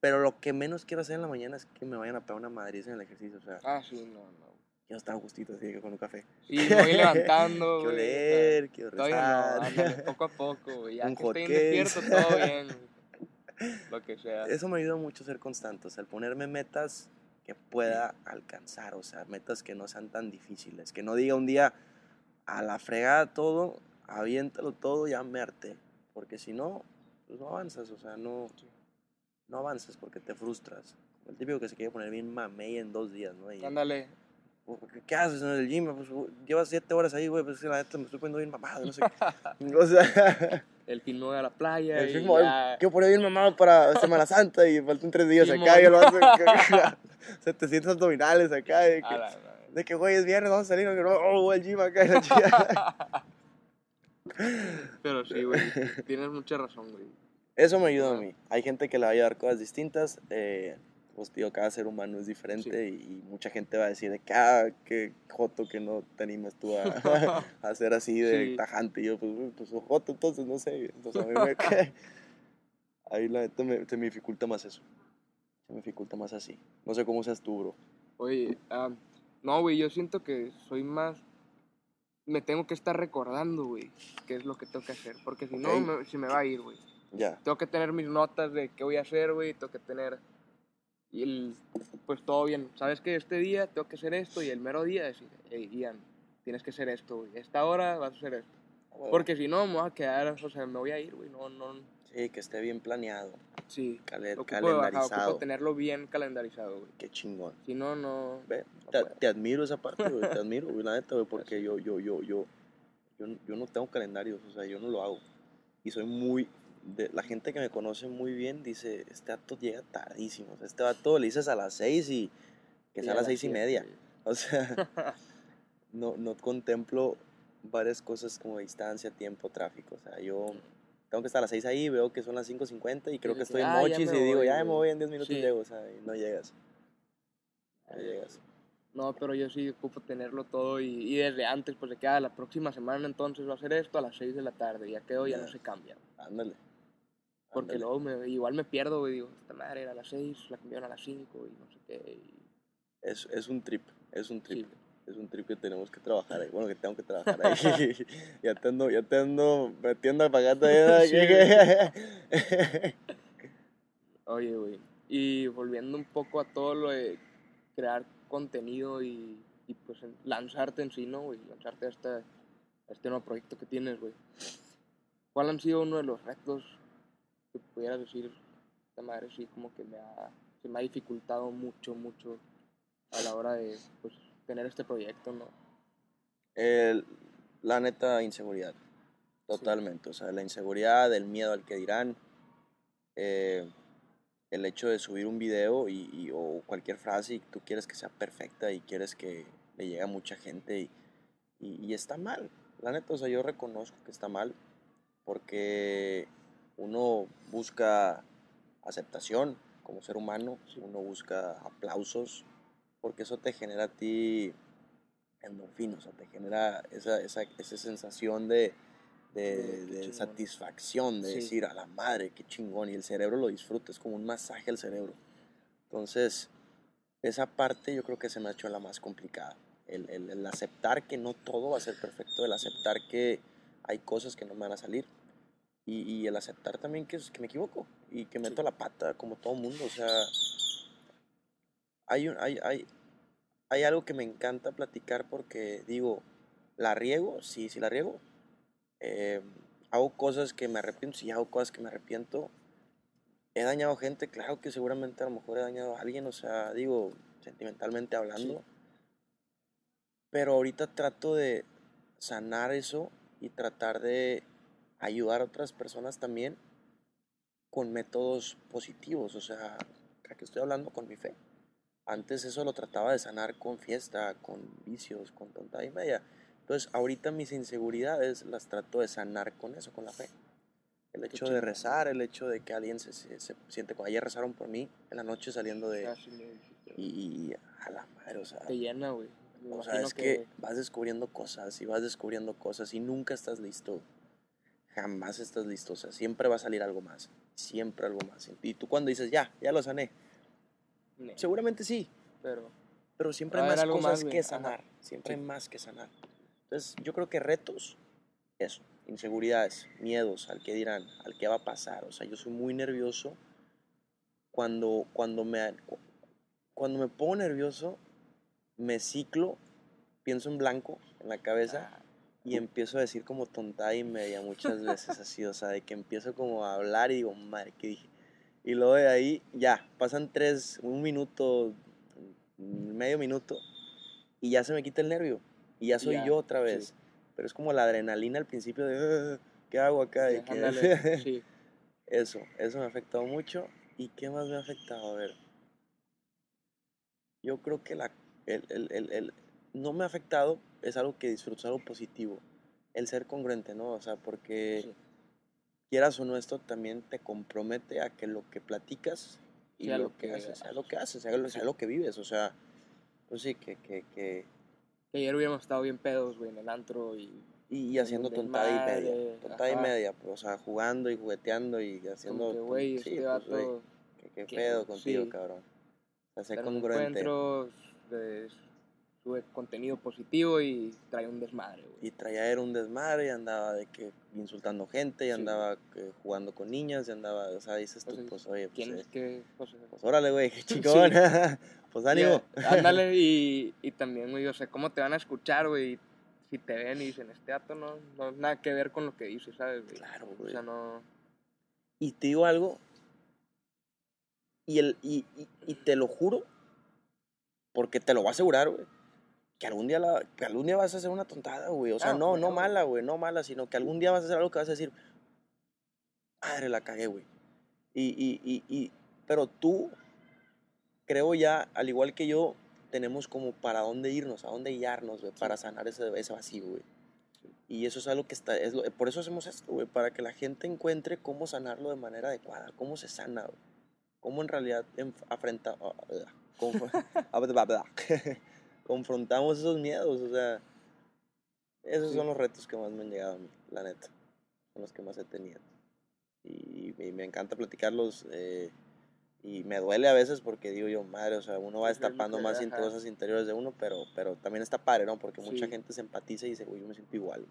Pero lo que menos quiero hacer en la mañana es que me vayan a pegar una madriz en el ejercicio. O sea, Ah, sí, no, no. quiero estar a gustito así que con un café. Y me voy levantando, Quiero leer, quiero Todavía no, rezar. ándale, poco a poco. Ya Un que estoy despierto, todo bien. Lo que sea. Eso me ayuda mucho a ser constante, o sea, el ponerme metas que pueda alcanzar, o sea, metas que no sean tan difíciles, que no diga un día a la fregada todo, aviéntalo todo, ya me harté, porque si no, pues no avanzas, o sea, no, no avanzas porque te frustras. El típico que se quiere poner bien mamey en dos días, ¿no? Y, Ándale. ¿qué- ¿Qué haces en el gym? Pues, llevas siete horas ahí, güey, pues la neta me estoy poniendo bien mamado, no sé qué. O sea... El fin no voy a la playa. El ya. quiero poner bien mamado para Semana Santa y faltan tres días acá y lo hace 700 abdominales acá. De que, la de que, güey, es viernes, vamos a salir. No, oh, voy al gym acá la chica. Pero sí, güey. Tienes mucha razón, güey. Eso me ayuda a mí. Hay gente que le va a ayudar cosas distintas. Eh, pues, tío, cada ser humano es diferente y, y mucha gente va a decir de que, ah, qué joto que no te animas tú a, a hacer así de Sí. tajante. Y yo, pues, pues, joto, entonces, no sé. Entonces, a mí me... Ahí la neta me, se me dificulta más eso. Se me dificulta más así. No sé cómo seas tú, bro. Oye, ah, no, güey, yo siento que soy más... Me tengo que estar recordando, güey, qué es lo que tengo que hacer. Porque si no, Ok. me, se me va a ir, güey. Ya. Tengo que tener mis notas de qué voy a hacer, güey. Tengo que tener... Y el, pues todo bien. Sabes que este día tengo que hacer esto y el mero día decir, hey, Ian, tienes que hacer esto, güey. Esta hora vas a hacer esto. Porque si no, me voy a quedar, o sea, me voy a ir, güey. No, no, Sí, que esté bien planeado, sí. cale- Ocupo, calendarizado. ocupo tenerlo bien calendarizado, güey. Qué chingón. Si no, no... Ve, no te, te admiro esa parte, güey, te admiro, güey, la neta, güey, porque yo, yo, yo, yo, yo, yo no tengo calendarios, o sea, yo no lo hago. Y soy muy, de, la gente que me conoce muy bien dice, este vato llega tardísimo, este vato le dices a las seis y que sea a las seis y media. O sea, no, no contemplo varias cosas como distancia, tiempo, tráfico, o sea, yo tengo que estar a las seis ahí, veo que son las 5.50 y creo que estoy en "Ah, Mochis y digo, voy, ya me güey". voy en 10 minutos Sí. llego, o sea, y no llegas. No llegas. No, pero yo sí ocupo tenerlo todo y, y desde antes, pues de que ah, la próxima semana entonces va a hacer esto a las 6 de la tarde, ya quedó, ya no Ya. se cambia. Ándale. Porque luego me, igual me pierdo, güey, digo, esta madre era a las 6, la cambiaron a las 5 y no sé qué. y- Es, es un trip, es un trip. sí. Es un trip que tenemos que trabajar ahí. Bueno, que tengo que trabajar ahí. ya te ando, ya te ando metiendo a pagar todavía. Sí, Oye, güey, y volviendo un poco a todo lo de crear contenido y, y, pues lanzarte en sí, ¿no, güey? Lanzarte a este, a este nuevo proyecto que tienes, güey. ¿Cuál han sido uno de los retos que pudieras decir, esta madre sí, como que me ha, se me ha dificultado mucho, mucho a la hora de, pues, tener este proyecto, ¿no? El- la neta, inseguridad. Totalmente. O sea, la inseguridad, el miedo al que dirán. eh, el hecho de subir un video y, y- o cualquier frase y tú quieres que sea perfecta y quieres que le llegue a mucha gente y, y- y está mal. La neta, o sea, yo reconozco que está mal porque uno busca aceptación como ser humano, uno busca aplausos, porque eso te genera a ti endorfinas, o sea, te genera esa, esa, esa sensación de, de, satisfacción, de Sí. decir a la madre, qué chingón, y el cerebro lo disfruta, es como un masaje al cerebro. Entonces, esa parte yo creo que se me ha hecho la más complicada. El, el- el aceptar que no todo va a ser perfecto, el aceptar que hay cosas que no me van a salir y, y el aceptar también que, que me equivoco y que meto la pata como todo mundo. O sea, hay, un- hay, hay, hay algo que me encanta platicar porque digo, ¿la riego? Sí, sí la riego. Eh, hago cosas que me arrepiento, sí hago cosas que me arrepiento. He dañado gente, claro que seguramente a lo mejor he dañado a alguien, o sea, digo, sentimentalmente hablando. Pero ahorita trato de sanar eso y tratar de ayudar a otras personas también con métodos positivos, o sea, que estoy hablando con mi fe. Antes eso lo trataba de sanar con fiesta, con vicios, con tontada y media. Entonces, ahorita mis inseguridades las trato de sanar con eso, con la fe. El hecho de rezar, el hecho de que alguien se, se, siente como ayer rezaron por mí en la noche saliendo de... Ah, y, a la madre, o sea... Te llena, güey. O sea, es que... vas descubriendo cosas y vas descubriendo cosas y nunca estás listo. Jamás estás listo. O sea, siempre va a salir algo más. Siempre algo más. Y tú cuando dices, ya, ya lo sané. Seguramente sí. Pero, pero siempre hay más cosas que sanar. Siempre hay más que sanar. Entonces, yo creo que retos, eso, inseguridades, miedos, al que dirán, al que va a pasar. O sea, yo soy muy nervioso cuando, cuando, me, cuando me pongo nervioso, me ciclo, pienso en blanco en la cabeza ah. Y empiezo a decir como tontada y media muchas veces así, o sea, de que empiezo como a hablar y digo, madre, ¿qué dije? Y luego de ahí, ya, pasan tres, un minuto, medio minuto y ya se me quita el nervio y ya soy yo otra vez. Pero es como la adrenalina al principio de, ¿qué hago acá? Eso, eso me ha afectado mucho. ¿Y qué más me ha afectado? A ver, yo creo que la, el, el, el, no me ha afectado, es algo que disfruto, es algo positivo. El ser congruente, ¿no? O sea, porque quieras o no, esto también te compromete a que lo que platicas y lo, que, haces, sea lo que haces, sea lo, sea lo que vives. O sea, pues sí, que, que, que que ayer hubiéramos estado bien pedos, güey, en el antro y... Y, haciendo tontada y media, tontada y media, pues, o sea, jugando y jugueteando y haciendo... Que, güey, sí, este pues, ¿Qué, pedo contigo, cabrón? O sea, sé congruente. Encuentros de, sube contenido positivo y trae un desmadre, güey. Y traía era un desmadre y andaba de que insultando gente y andaba jugando con niñas y andaba, o sea, dices tú, pues, pues oye, pues... ¿Quién es eh, que, pues, pues órale, güey, qué chingón. Pues ánimo. ándale, y, y también, güey, o sea, ¿cómo te van a escuchar, güey? Si te ven y dicen, este dato no, no nada que ver con lo que dices, ¿sabes? Claro, güey. O sea, no... Y te digo algo, y, el, y, y, te lo juro, porque te lo voy a asegurar, güey, que algún día, la, que algún día vas a hacer una tontada, güey. O sea, ah, no, no mala, güey, no mala, sino que algún día vas a hacer algo que vas a decir, madre, la cagué, güey. Y, y, y, y, pero tú creo ya, al igual que yo, tenemos como para dónde irnos, a dónde guiarnos, güey, para sanar ese, ese vacío, güey. Y eso es algo que está, es por eso hacemos esto, güey, para que la gente encuentre cómo sanarlo de manera adecuada, cómo se sana, güey. Cómo en realidad afrenta, confrontamos esos miedos, o sea, esos son los retos que más me han llegado a mí, la neta, son los que más he tenido. Y, y me encanta platicarlos. Eh, y me duele a veces porque digo yo, madre, o sea, uno va destapando más cosas interiores de uno, pero, pero también está padre, ¿no? Porque mucha gente se empatiza y dice, güey, yo me siento igual.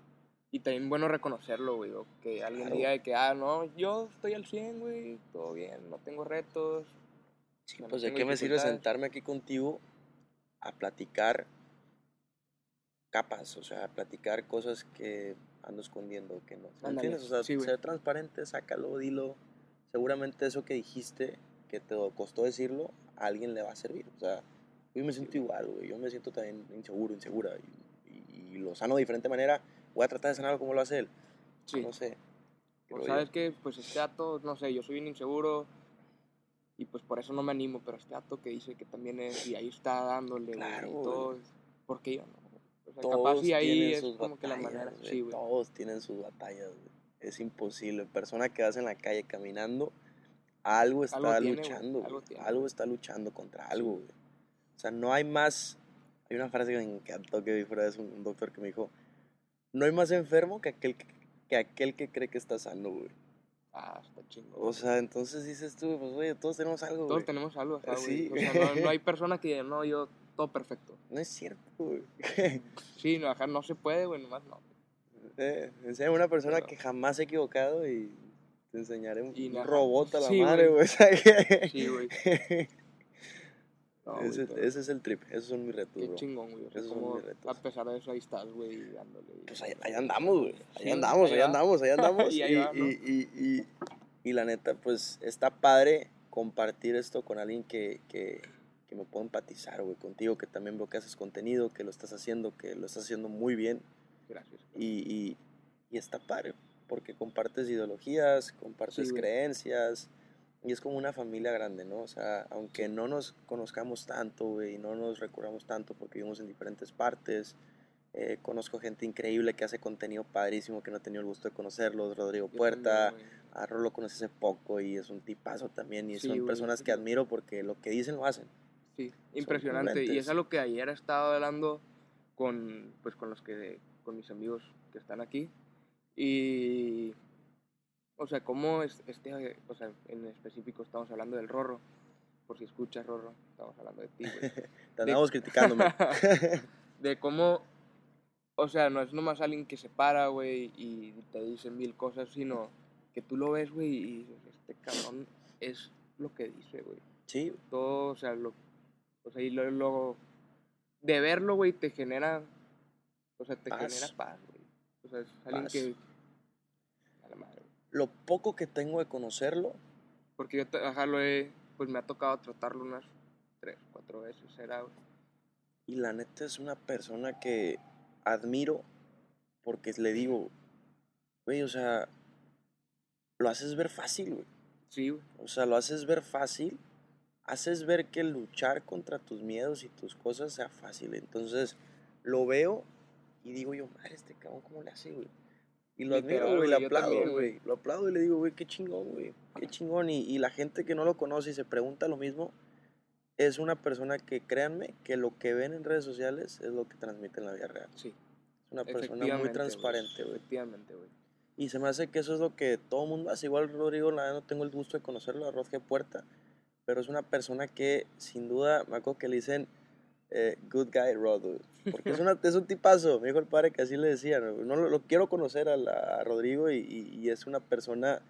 Y también bueno reconocerlo, güey, que alguien diga de que, ah, no, yo estoy al 100, güey, todo bien, no tengo retos. Sí, pues de qué me sirve sentarme aquí contigo a platicar capas, o sea, a platicar cosas que ando escondiendo, que no. ¿Me entiendes? O sea, ser transparente, sácalo, dilo. Seguramente eso que dijiste que te costó decirlo, a alguien le va a servir. O sea, yo me siento igual, güey. Yo me siento también inseguro, insegura. Y, lo sano de diferente manera. Voy a tratar de sanarlo como lo hace él. Sí. No sé. Pues, ¿Sabes qué? Pues este dato, no sé, yo soy bien inseguro y pues por eso no me animo, pero este dato que dice que también es, y ahí está dándole, claro, y todo, ¿por qué yo no? O sea, todos capaz y ahí es como que la manera, sí, güey. Todos tienen sus batallas, güey. Es imposible. Persona que vas en la calle caminando algo está luchando, algo, está luchando contra algo, güey. O sea, no hay más. Hay una frase que me encantó que vi fuera de un doctor que me dijo: No hay más enfermo que aquel que, aquel que cree que está sano, güey. Ah, está chingón. O sea, entonces dices tú, pues, güey, todos tenemos algo, Todos tenemos algo, Sí. O sea, no, hay persona que diga, no, yo todo perfecto. No es cierto, güey. sí, no, no se puede, güey, nomás no. Eh, una persona que jamás se ha equivocado y te enseñaré un, robot a la madre, güey. Sí, güey. No, güey, ese, pero ese es el trip, esos son mis retos, Qué bro. chingón, güey. Esos son mis retos. a pesar de eso ahí estás, güey, dándole. y Pues ahí, ahí andamos, güey. Ahí Sí, andamos, ahí ahí andamos, ahí andamos. Y y, ahí va, ¿no? y, la neta, pues está padre compartir esto con alguien que, que, que me pueda empatizar, güey, contigo, que también veo que haces contenido, que lo estás haciendo, que lo estás haciendo muy bien. Gracias. Y, está padre, porque compartes ideologías, compartes Sí, güey. Y es como una familia grande, ¿no? O sea, aunque no nos conozcamos tanto, güey, y no nos recurramos tanto porque vivimos en diferentes partes, eh, conozco gente increíble que hace contenido padrísimo que no he tenido el gusto de conocerlos, Rodrigo Puerta, también, a Rolo lo conocí hace poco y es un tipazo también, y Sí, son güey, personas sí, que admiro porque lo que dicen lo hacen. Sí, impresionante. Y es algo que ayer he estado hablando con, pues, con los que, con mis amigos que están aquí. Y, o sea, cómo es, este, o sea, en específico estamos hablando del Rorro. Por si escuchas Rorro, estamos hablando de ti, güey. Te andamos criticándome. de cómo, o sea, no es nomás alguien que se para, güey, y te dice mil cosas, sino que tú lo ves, güey, y dices, este cabrón es lo que dice, güey. sí, Todo, o sea, lo, o sea, y lo, lo- de verlo, güey, te genera, o sea, te Paz. genera paz, güey. O sea, es alguien Paz. que, a la madre, güey. Lo poco que tengo de conocerlo, Porque yo, ajá, lo he, pues me ha tocado tratarlo unas tres, cuatro veces, era. Y la neta es una persona que admiro porque le digo, güey, o sea, lo haces ver fácil, güey. Sí, güey. O sea, lo haces ver fácil, haces ver que luchar contra tus miedos y tus cosas sea fácil. Entonces, lo veo y digo yo, madre, este cabrón, ¿cómo le hace, güey? Y lo admiro, güey, le aplaudo, güey. Lo aplaudo y le digo, güey, qué chingón, güey. Qué chingón. Y, y la gente que no lo conoce y se pregunta lo mismo, es una persona que, créanme, que lo que ven en redes sociales es lo que transmite en la vida real. Sí. Es una persona muy transparente, güey. Efectivamente, güey. Y se me hace que eso es lo que todo mundo hace. Igual Rodrigo, la verdad no tengo el gusto de conocerlo, a Rodge Puerta, pero es una persona que sin duda, me acuerdo que le dicen eh, Good Guy Rod, güey, porque es, una, es un tipazo. Me dijo el padre que así le decían. güey. No, lo, lo quiero conocer a, la- a Rodrigo y, y- y es una persona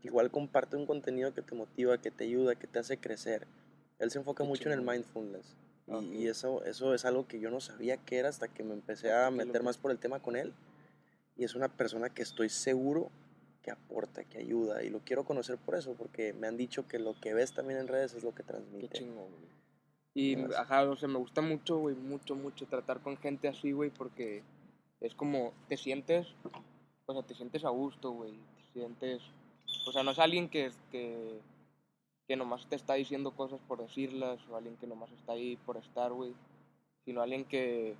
que igual comparte un contenido que te motiva, que te ayuda, que te hace crecer. Él se enfoca Qué mucho en el mindfulness. Y, Ok. y eso, eso es algo que yo no sabía que era hasta que me empecé a meter más por el tema con él. Y es una persona que estoy seguro que aporta, que ayuda. Y lo quiero conocer por eso, porque me han dicho que lo que ves también en redes es lo que Qué transmite. chingón, güey. Y, Gracias. ajá, o sea, me gusta mucho, güey, mucho, mucho tratar con gente así, güey, porque es como, te sientes, o sea, te sientes a gusto, güey, te sientes, o sea, no es alguien que, que, que nomás te está diciendo cosas por decirlas, o alguien que nomás está ahí por estar, güey, sino alguien que,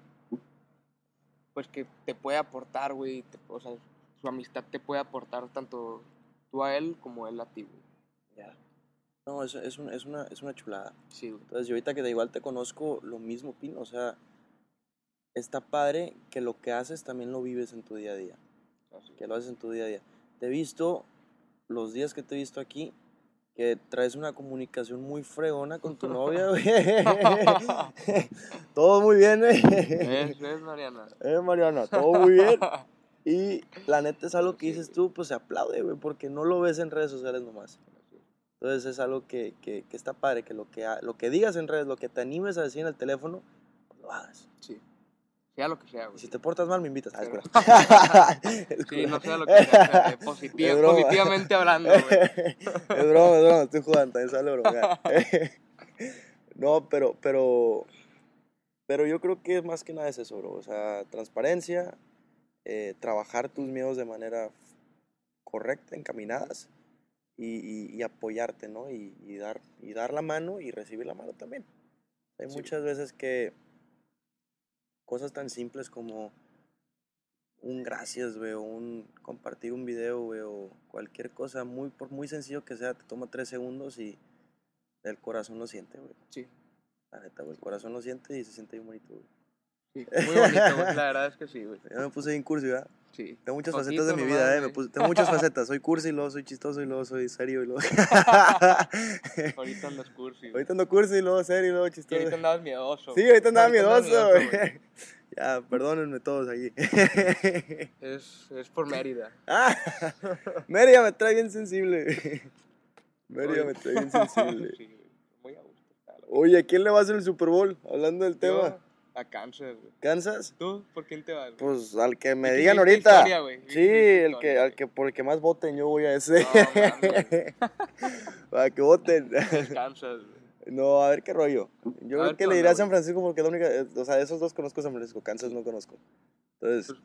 pues, que te puede aportar, güey, o sea, su amistad te puede aportar tanto tú a él como él a ti, güey. Ya. No, es, es, un- es una, es una chulada. Sí, güey. Entonces, yo ahorita que de igual te conozco, lo mismo opino. O sea, está padre que lo que haces también lo vives en tu día a día. Así. que lo haces en tu día a día. Te he visto, los días que te he visto aquí, que traes una comunicación muy fregona con tu novia, güey. todo muy bien, güey. ¿Ves, ves, Mariana? Eh, Mariana, todo muy bien. Y la neta es algo que dices tú, pues se aplaude, güey, porque no lo ves en redes sociales nomás. Entonces es algo que, que, que está padre, que lo que, lo que digas en redes, lo que te animes a decir en el teléfono, pues lo hagas. Sí. Sea lo que sea, güey. si te portas mal, me invitas. Ah, es Sí, no sea lo que sea. o sea, positi- Es broma. positivamente hablando, güey. es broma, es broma, estoy jugando, también sale bromear. no, pero, pero, pero yo creo que más que nada es eso, bro. O sea, transparencia, eh, trabajar tus miedos de manera correcta, encaminadas y, y- apoyarte, ¿no? Y, y dar, y dar la mano y recibir la mano también. Hay Sí. muchas veces que cosas tan simples como un gracias, güey, o un compartir un video, güey, o cualquier cosa, muy, por muy sencillo que sea, te toma tres segundos y el corazón lo siente, güey. Sí, La neta, güey, el corazón lo siente y se siente bien bonito, güey. sí. Muy bonito, güey. La verdad es que sí, güey. Ya me puse bien cursi, ¿verdad? Sí. Tengo muchas Poquito facetas de mi nomás, vida, ¿eh? Me güey. puse- tengo muchas facetas. Soy cursi, y luego soy chistoso, y luego soy serio, y luego... Ahorita andas cursi, güey. ahorita ando cursi, y luego serio, y luego Y chistoso. ahorita andabas miedoso. Sí, ahorita andaba andas miedoso, güey. güey. Ya, perdónenme todos aquí. Es, es por Mérida. Ah, Mérida me trae bien sensible. Mérida Oye. me trae bien sensible. Sí. Muy a gusto Oye, ¿a quién le vas en el Super Bowl? Hablando del tema. A Kansas, güey. ¿Kansas? ¿Tú? ¿Por quién te vas? güey? Pues al que me digan ahorita. historia, güey, sí, el que, al que por el que más voten yo voy a ese. No. Para que voten. Kansas, güey. No, a ver qué rollo. Yo A creo que le diré a San. Francisco porque es la única. O sea, esos dos conozco San Francisco. Kansas no conozco. Entonces, Pues-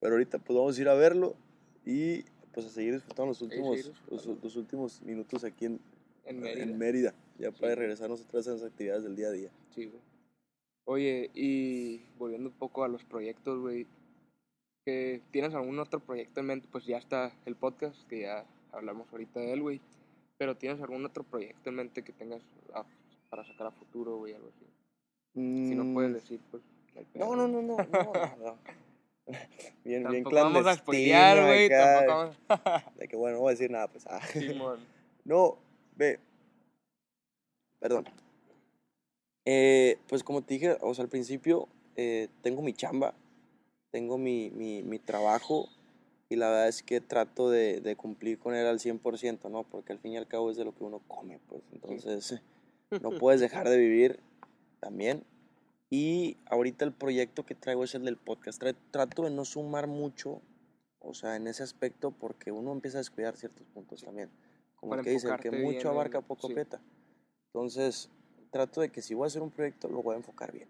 pero ahorita pues vamos a ir a verlo y pues a seguir disfrutando los últimos, los, últimos minutos aquí en, En Mérida. en Mérida. Ya para regresarnos otra vez a las actividades del día a día. Sí, güey. Oye, y volviendo un poco a los proyectos, güey. que ¿Tienes algún otro proyecto en mente? Pues ya está el podcast, que ya hablamos ahorita de él, güey. Pero ¿tienes algún otro proyecto en mente que tengas a- para sacar a futuro, güey? Algo así. Si no puedes Mm, decir, pues. No, no, no, no. no, no. Bien, bien Tampoco vamos a clandestino spoilear, güey. vamos De que bueno, no voy a decir nada, pues. ah. Simón. No, ve. Perdón. Eh, pues como te dije, o sea, al principio eh, tengo mi chamba, tengo mi, mi, mi trabajo y la verdad es que trato de, de cumplir con él al 100%, ¿no? Porque al fin y al cabo es de lo que uno come, pues. Entonces, no puedes dejar de vivir también. Y ahorita el proyecto que traigo es el del podcast. Tra- trato de no sumar mucho, o sea, en ese aspecto, porque uno empieza a descuidar ciertos puntos también. Como Para el que dice, el que mucho abarca, poco sí. aprieta. Entonces, trato de que si voy a hacer un proyecto, lo voy a enfocar bien.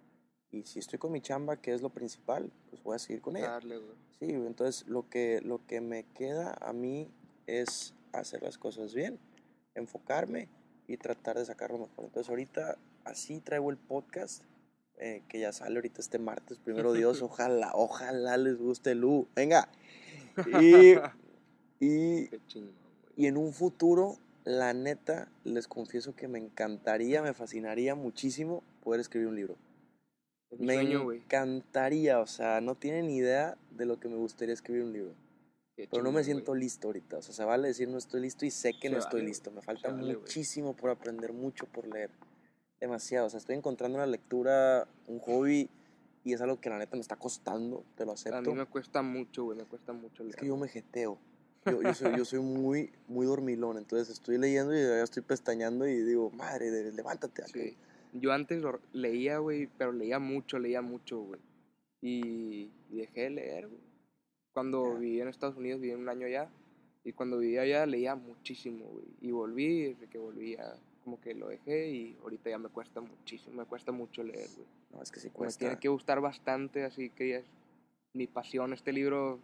Y si estoy con mi chamba, que es lo principal, pues voy a seguir con ella. Darle. Sí, entonces lo que, lo que me queda a mí es hacer las cosas bien, enfocarme y tratar de sacarlo mejor. Entonces ahorita así traigo el podcast, eh, que ya sale ahorita este martes, primero Dios, ojalá, ojalá les guste Lu. Venga. Y, y, y en un futuro, la neta, les confieso que me encantaría, me fascinaría muchísimo poder escribir un libro. Es Me sueño, encantaría, o sea, no tienen idea de lo que me gustaría escribir un libro. Qué Pero no me siento listo ahorita. O sea, se vale decir no estoy listo y sé que Se no estoy listo. Me falta vale, muchísimo por aprender, mucho por leer. Demasiado. O sea, estoy encontrando una lectura, un hobby, y es algo que la neta me está costando, te lo A acepto. mí me cuesta mucho, güey. Me cuesta mucho Es leer. que yo me jeteo. Yo, yo soy, yo soy muy, muy dormilón. Entonces estoy leyendo y ya estoy pestañando y digo, madre, de- levántate. acá". Sí. Yo antes lo leía, güey, pero leía mucho, leía mucho, güey. Y, y dejé de leer, güey. Cuando Ya. viví en Estados Unidos, viví un año allá. Y cuando vivía allá leía muchísimo, güey. Y volví, desde que volví como que lo dejé y ahorita ya me cuesta muchísimo, me cuesta mucho leer, güey. No, es que sí Me cuesta. tiene que gustar bastante, así que ya es mi pasión. Este libro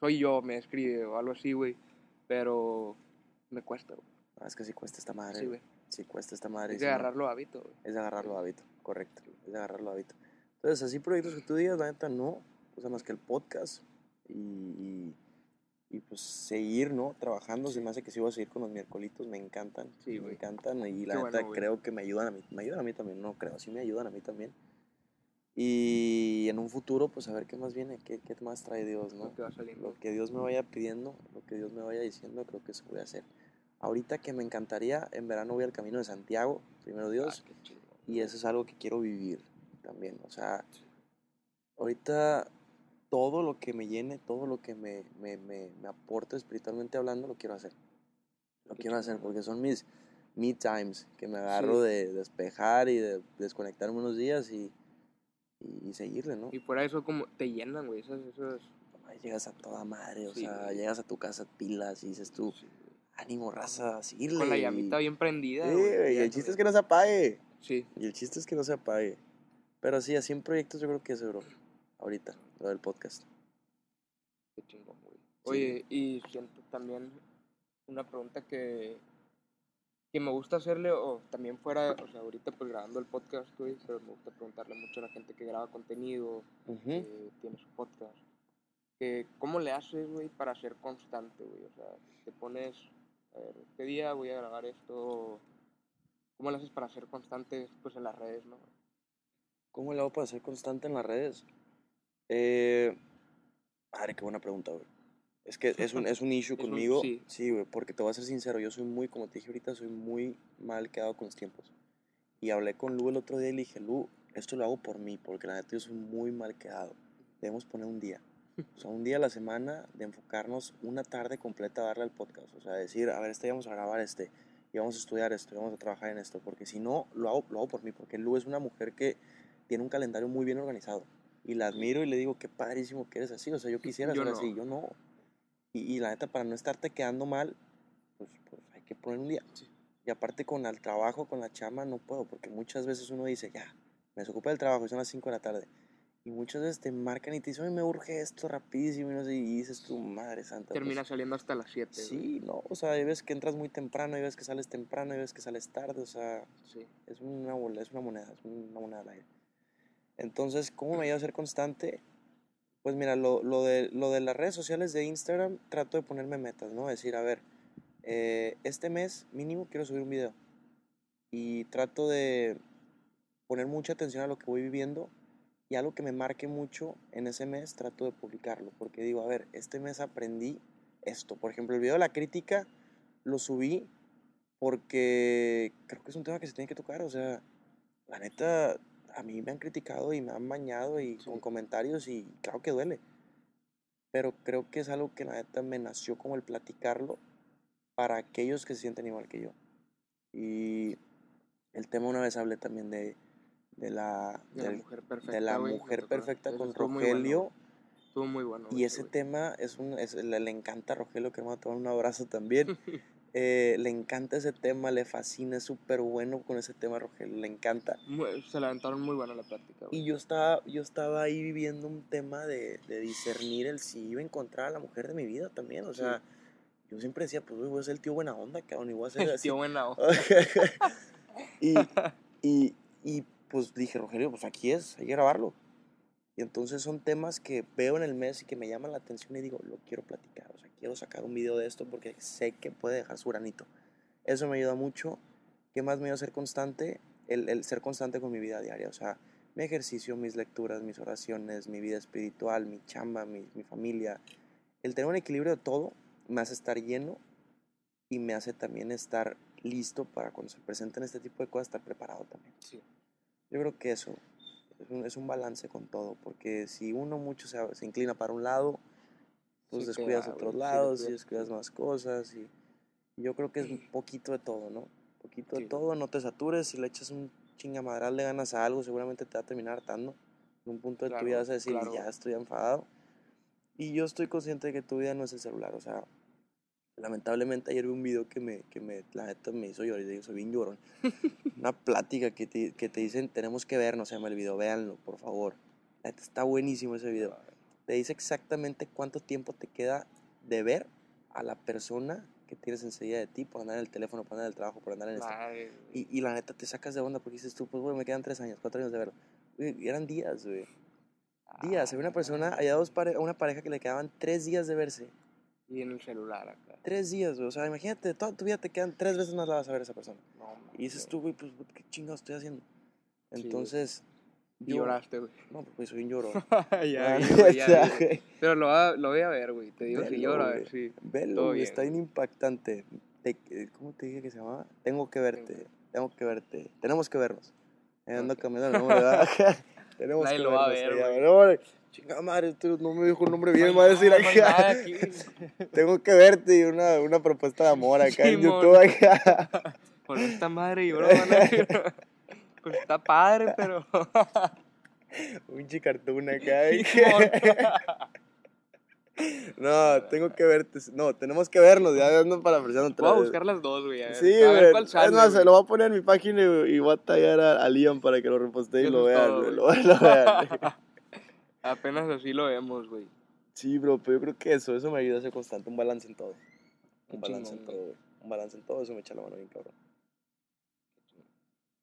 soy yo, me escribe o algo así, güey. Pero me cuesta, güey. No, es que sí cuesta esta madre. Sí, güey. Sí cuesta esta madre. Es de agarrarlo hábito, güey. Es de agarrarlo hábito, correcto. Es de agarrarlo hábito. Entonces, así proyectos que tú digas, la neta no. O sea, más que el podcast y, y, y, pues seguir, ¿no? Trabajando. Se me hace que voy a seguir con los miércolitos. Me encantan. Sí, me güey. encantan. Y la Qué neta bueno, creo que me ayudan a mí. Me ayudan a mí también. No creo, sí me ayudan a mí también. Y en un futuro, pues a ver qué más viene. ¿Qué, qué más trae Dios, no? Lo que va saliendo. Lo que Dios me vaya pidiendo, lo que Dios me vaya diciendo, creo que eso voy a hacer. Ahorita que me encantaría, en verano voy al Camino de Santiago, primero Dios. Ah, qué. Y eso es algo que quiero vivir también. O sea, ahorita todo lo que me llene, todo lo que me, me, me, me aporte espiritualmente hablando, lo quiero hacer. Lo Qué quiero hacer porque son mis me times que me agarro Sí. de despejar y de desconectarme unos días y, y, y seguirle, ¿no? Y fuera de eso, como te llenan, güey. Eso, es- eso es. Ay, Llegas a toda madre, o Sí, sea, güey. llegas a tu casa pilas y dices tú, sí, ánimo, raza, seguirle. Con la y- llamita bien prendida. Sí, güey, y el chiste es que no se apague. Sí, Y el chiste es que no se apague. Pero sí, así en proyectos yo creo que es bro. Ahorita, lo del podcast. qué chingón, güey. Oye, y siento también una pregunta que, que me gusta hacerle, o también fuera, o sea, ahorita pues grabando el podcast, güey, pero me gusta preguntarle mucho a la gente que graba contenido, que tiene su podcast. Que, ¿Cómo le haces, güey, para ser constante, güey? O sea, te pones, a ver, este día voy a grabar esto. ¿Cómo le haces para ser constante, pues, en las redes, no? ¿Cómo le hago para ser constante en las redes? Eh, madre, qué buena pregunta, güey. Es que es un, es un issue Es un- conmigo. sí. Sí, güey, porque te voy a ser sincero, yo soy muy, como te dije ahorita, soy muy mal quedado con los tiempos. Y hablé con Lu el otro día y le dije, Lu, esto lo hago por mí, porque la neta yo soy muy mal quedado. Debemos poner un día. O sea, un día a la semana de enfocarnos una tarde completa a darle al podcast. O sea, decir, a ver, este día vamos a grabar este. y vamos a estudiar esto, y vamos a trabajar en esto, porque si no, lo hago, lo hago por mí, porque Lu es una mujer que tiene un calendario muy bien organizado. Y la admiro y le digo, qué padrísimo que eres así. O sea, yo quisiera Yo ser no. así, yo no. Y, y la neta, para no estarte quedando mal, pues, pues hay que poner un día. Sí. Y aparte con el trabajo, con la chama, no puedo, porque muchas veces uno dice, ya, me desocupa del trabajo y son las 5 de la tarde. Y muchas veces te marcan y te dicen, "Ay, me urge esto rapidísimo y no sé, y dices tu madre santa. pues, Termina saliendo hasta las 7. Sí, no, o sea, hay veces que entras muy temprano, hay veces que sales temprano, hay veces que sales tarde, o sea, Sí. es una, es una moneda, es una moneda al aire. Entonces, ¿cómo me ayuda a ser constante? Pues mira, lo, lo de, lo de las redes sociales de Instagram, trato de ponerme metas, ¿no? Decir, a ver, eh, este mes mínimo quiero subir un video. Y trato de poner mucha atención a lo que voy viviendo y algo que me marque mucho en ese mes, trato de publicarlo. Porque digo, a ver, este mes aprendí esto. Por ejemplo, el video de la crítica lo subí porque creo que es un tema que se tiene que tocar. O sea, la neta, a mí me han criticado y me han bañado y Sí. con comentarios y claro que duele. Pero creo que es algo que la neta me nació como el platicarlo para aquellos que se sienten igual que yo. Y el tema una vez hablé también de, de la, De la mujer perfecta. de la mujer con muy bueno, Rogelio. güey. Estuvo muy bueno. Y ese tema es un, es- le, le encanta a Rogelio, que me va a tomar un abrazo también. Eh, le encanta ese tema, le fascina, es súper bueno con ese tema, Rogelio, le encanta. Muy- Se la aventaron muy buena la plática. güey. Y yo estaba, yo estaba ahí viviendo un tema de, de discernir el si iba a encontrar a la mujer de mi vida también. O Sí. sea, yo siempre decía, pues voy a ser el tío buena onda, cabrón, y voy a ser El así. tío buena onda. y, y, y pues dije, Rogelio, pues aquí es, hay que grabarlo. Y entonces son temas que veo en el mes y que me llaman la atención y digo, lo quiero platicar, o sea, quiero sacar un video de esto porque sé que puede dejar su granito. Eso me ayuda mucho. ¿Qué más me ayuda a ser constante? El, el ser constante con mi vida diaria, o sea, mi ejercicio, mis lecturas, mis oraciones, mi vida espiritual, mi chamba, mi, mi familia. El tener un equilibrio de todo me hace estar lleno y me hace también estar listo para cuando se presenten este tipo de cosas, estar preparado también. Sí. Yo creo que eso es un, es un balance con todo, porque si uno mucho se, se inclina para un lado, pues Sí descuidas da, otros sí lados y descuidas. más cosas. Y, y yo creo que es un poquito de todo, ¿no? Poquito Sí. de todo, no te satures, si le echas un chingamadral de ganas a algo, seguramente te va a terminar hartando. En un punto de tu Claro, vida vas a decir, claro. ya estoy enfadado. Y yo estoy consciente de que tu vida no es el celular, o sea, lamentablemente ayer vi un video que me, que me, la neta me hizo llorar, y digo, soy bien llorón. Una plática que te, que te dicen, tenemos que vernos, se llama el video, véanlo, por favor. La neta está buenísimo ese video. Te dice exactamente cuánto tiempo te queda de ver a la persona que tienes enseguida de ti por andar en el teléfono, por andar en el trabajo, por andar en esto. Y, y la neta te sacas de onda porque dices tú, pues bueno, me quedan tres años, cuatro años de verlo. Y eran días, güey. Días. Había una persona, había dos pare una pareja que le quedaban tres días de verse. Y en el celular acá. Tres días, güey. O sea, imagínate, toda tu vida te quedan tres veces más la vas a ver a esa persona. No, Y dices tú, güey, pues, ¿qué chingados estoy haciendo? Entonces, yo- lloraste, güey. No, pues soy un llorón. ya, ya güey. Pero lo, va- lo voy a ver, güey. Te digo si Velo, lloro, a ver si. Velo, güey, está bien impactante. Te- eh, ¿Cómo te dije que se llamaba? Tengo que verte, tengo que verte. Tenemos que vernos. Eh, Ando nombre, ¿verdad? Tenemos Nadie que lo va a ver, güey. No, Chingada madre, este no me dijo el nombre bien, No me va a decir no acá. aquí. Tengo que verte y una, una propuesta de amor acá en. YouTube acá. Con esta madre lloró, van a. Pues está padre, pero. Un chicartún acá. Simón. No, tengo que verte. No, tenemos que vernos, ya ando para otra Voy a buscar las dos, güey. A ver, Sí, a ver cuál Es sale. más, se güey. lo voy a poner en mi página y, y voy a tallar a, a Liam para que lo repostee y lo es vean, güey. Lo, lo vean. Apenas así lo vemos, güey. Sí, bro, pero yo creo que eso, eso me ayuda a ser constante, un balance en todo. Un balance en todo, güey. Un balance en todo, eso me echa la mano bien, cabrón.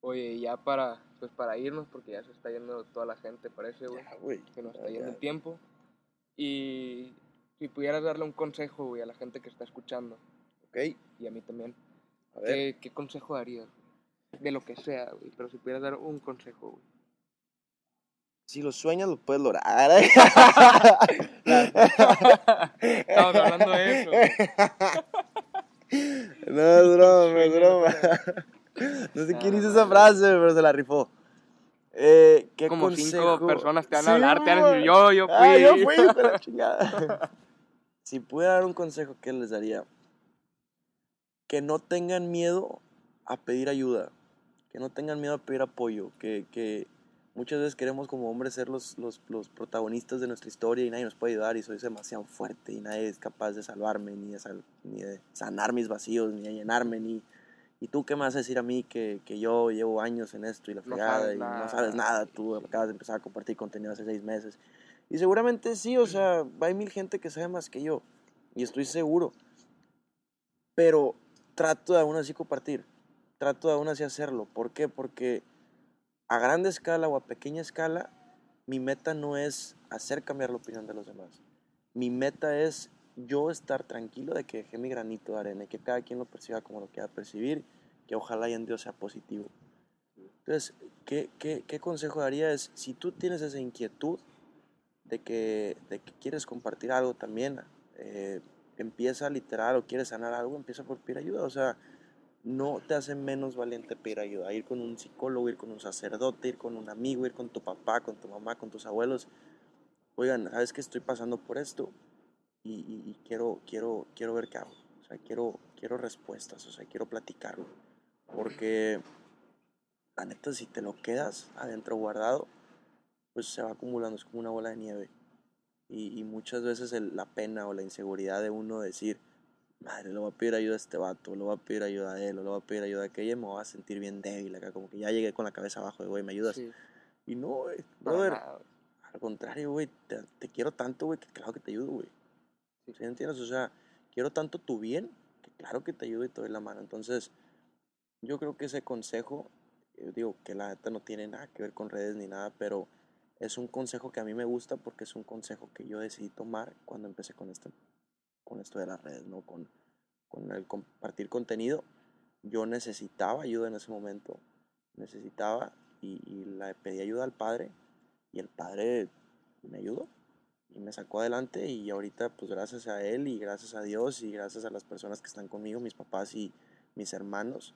Oye, ya para, pues para irnos, porque ya se está yendo toda la gente, parece, güey. Ya, güey. Que nos ya, está yendo el tiempo. Y si pudieras darle un consejo, güey, a la gente que está escuchando, Ok, y a mí también, a ver. ¿qué, qué consejo darías? güey? De lo que sea, güey, pero si pudieras dar un consejo, güey. Si lo sueñas, lo puedes lograr. Estamos hablando de eso. No, es broma, es broma. No sé quién hizo esa frase, pero se la rifó. Eh, ¿qué Como consejo? cinco personas te van Sí, a hablar, te van a decir, yo, yo fui. Ah, yo fui, pero la chingada. si pudiera dar un consejo, ¿qué les daría? que no tengan miedo a pedir ayuda, que no tengan miedo a pedir apoyo, que, que muchas veces queremos como hombres ser los, los, los, protagonistas de nuestra historia y nadie nos puede ayudar y soy demasiado fuerte y nadie es capaz de salvarme, ni de, ni de sanar mis vacíos, ni de llenarme, ni... ¿Y tú qué me vas a decir a mí que, que yo llevo años en esto y la fregada y no sabes nada? Tú acabas de empezar a compartir contenido hace seis meses. Y seguramente sí, o sea, hay mil gente que sabe más que yo. Y estoy seguro. Pero trato de aún así compartir. Trato de aún así hacerlo. ¿Por qué? Porque a grande escala o a pequeña escala, mi meta no es hacer cambiar la opinión de los demás. Mi meta es yo estar tranquilo de que dejé mi granito de arena y que cada quien lo perciba como lo quiera percibir, que ojalá y en Dios sea positivo. Entonces, ¿qué, qué, consejo daría? Es, si tú tienes esa inquietud de que, de que quieres compartir algo también, eh, empieza a literar o quieres sanar algo, empieza por pedir ayuda. O sea, no te hace menos valiente pedir ayuda. Ir con un psicólogo, ir con un sacerdote, ir con un amigo, ir con tu papá, con tu mamá, con tus abuelos. Oigan, ¿sabes que estoy pasando por esto? Y, quiero, quiero, quiero ver qué hago. O sea, quiero, quiero respuestas, o sea, quiero platicarlo. Porque la neta, si te lo quedas adentro guardado, pues se va acumulando, es como una bola de nieve. Y, muchas veces la pena o la inseguridad de uno decir, madre, le voy a pedir ayuda a este vato, le voy a pedir ayuda a él, o le voy a pedir ayuda a aquella, me voy a sentir bien débil acá, como que ya llegué con la cabeza abajo de, güey, ¿me ayudas? Y no, güey, brother, al contrario, güey, te, quiero tanto, güey, que claro que te ayudo, güey. ¿Sí entiendes? O sea, quiero tanto tu bien, que claro que te ayudo y te doy la mano. Entonces, yo creo que ese consejo, yo eh, digo que la neta no tiene nada que ver con redes ni nada, pero es un consejo que a mí me gusta porque es un consejo que yo decidí tomar cuando empecé con este con esto de las redes, ¿no? Con, con el compartir contenido. Yo necesitaba ayuda en ese momento, necesitaba y, y le pedí ayuda al padre y el padre me ayudó y me sacó adelante y ahorita pues gracias a él y gracias a Dios y gracias a las personas que están conmigo, mis papás y mis hermanos,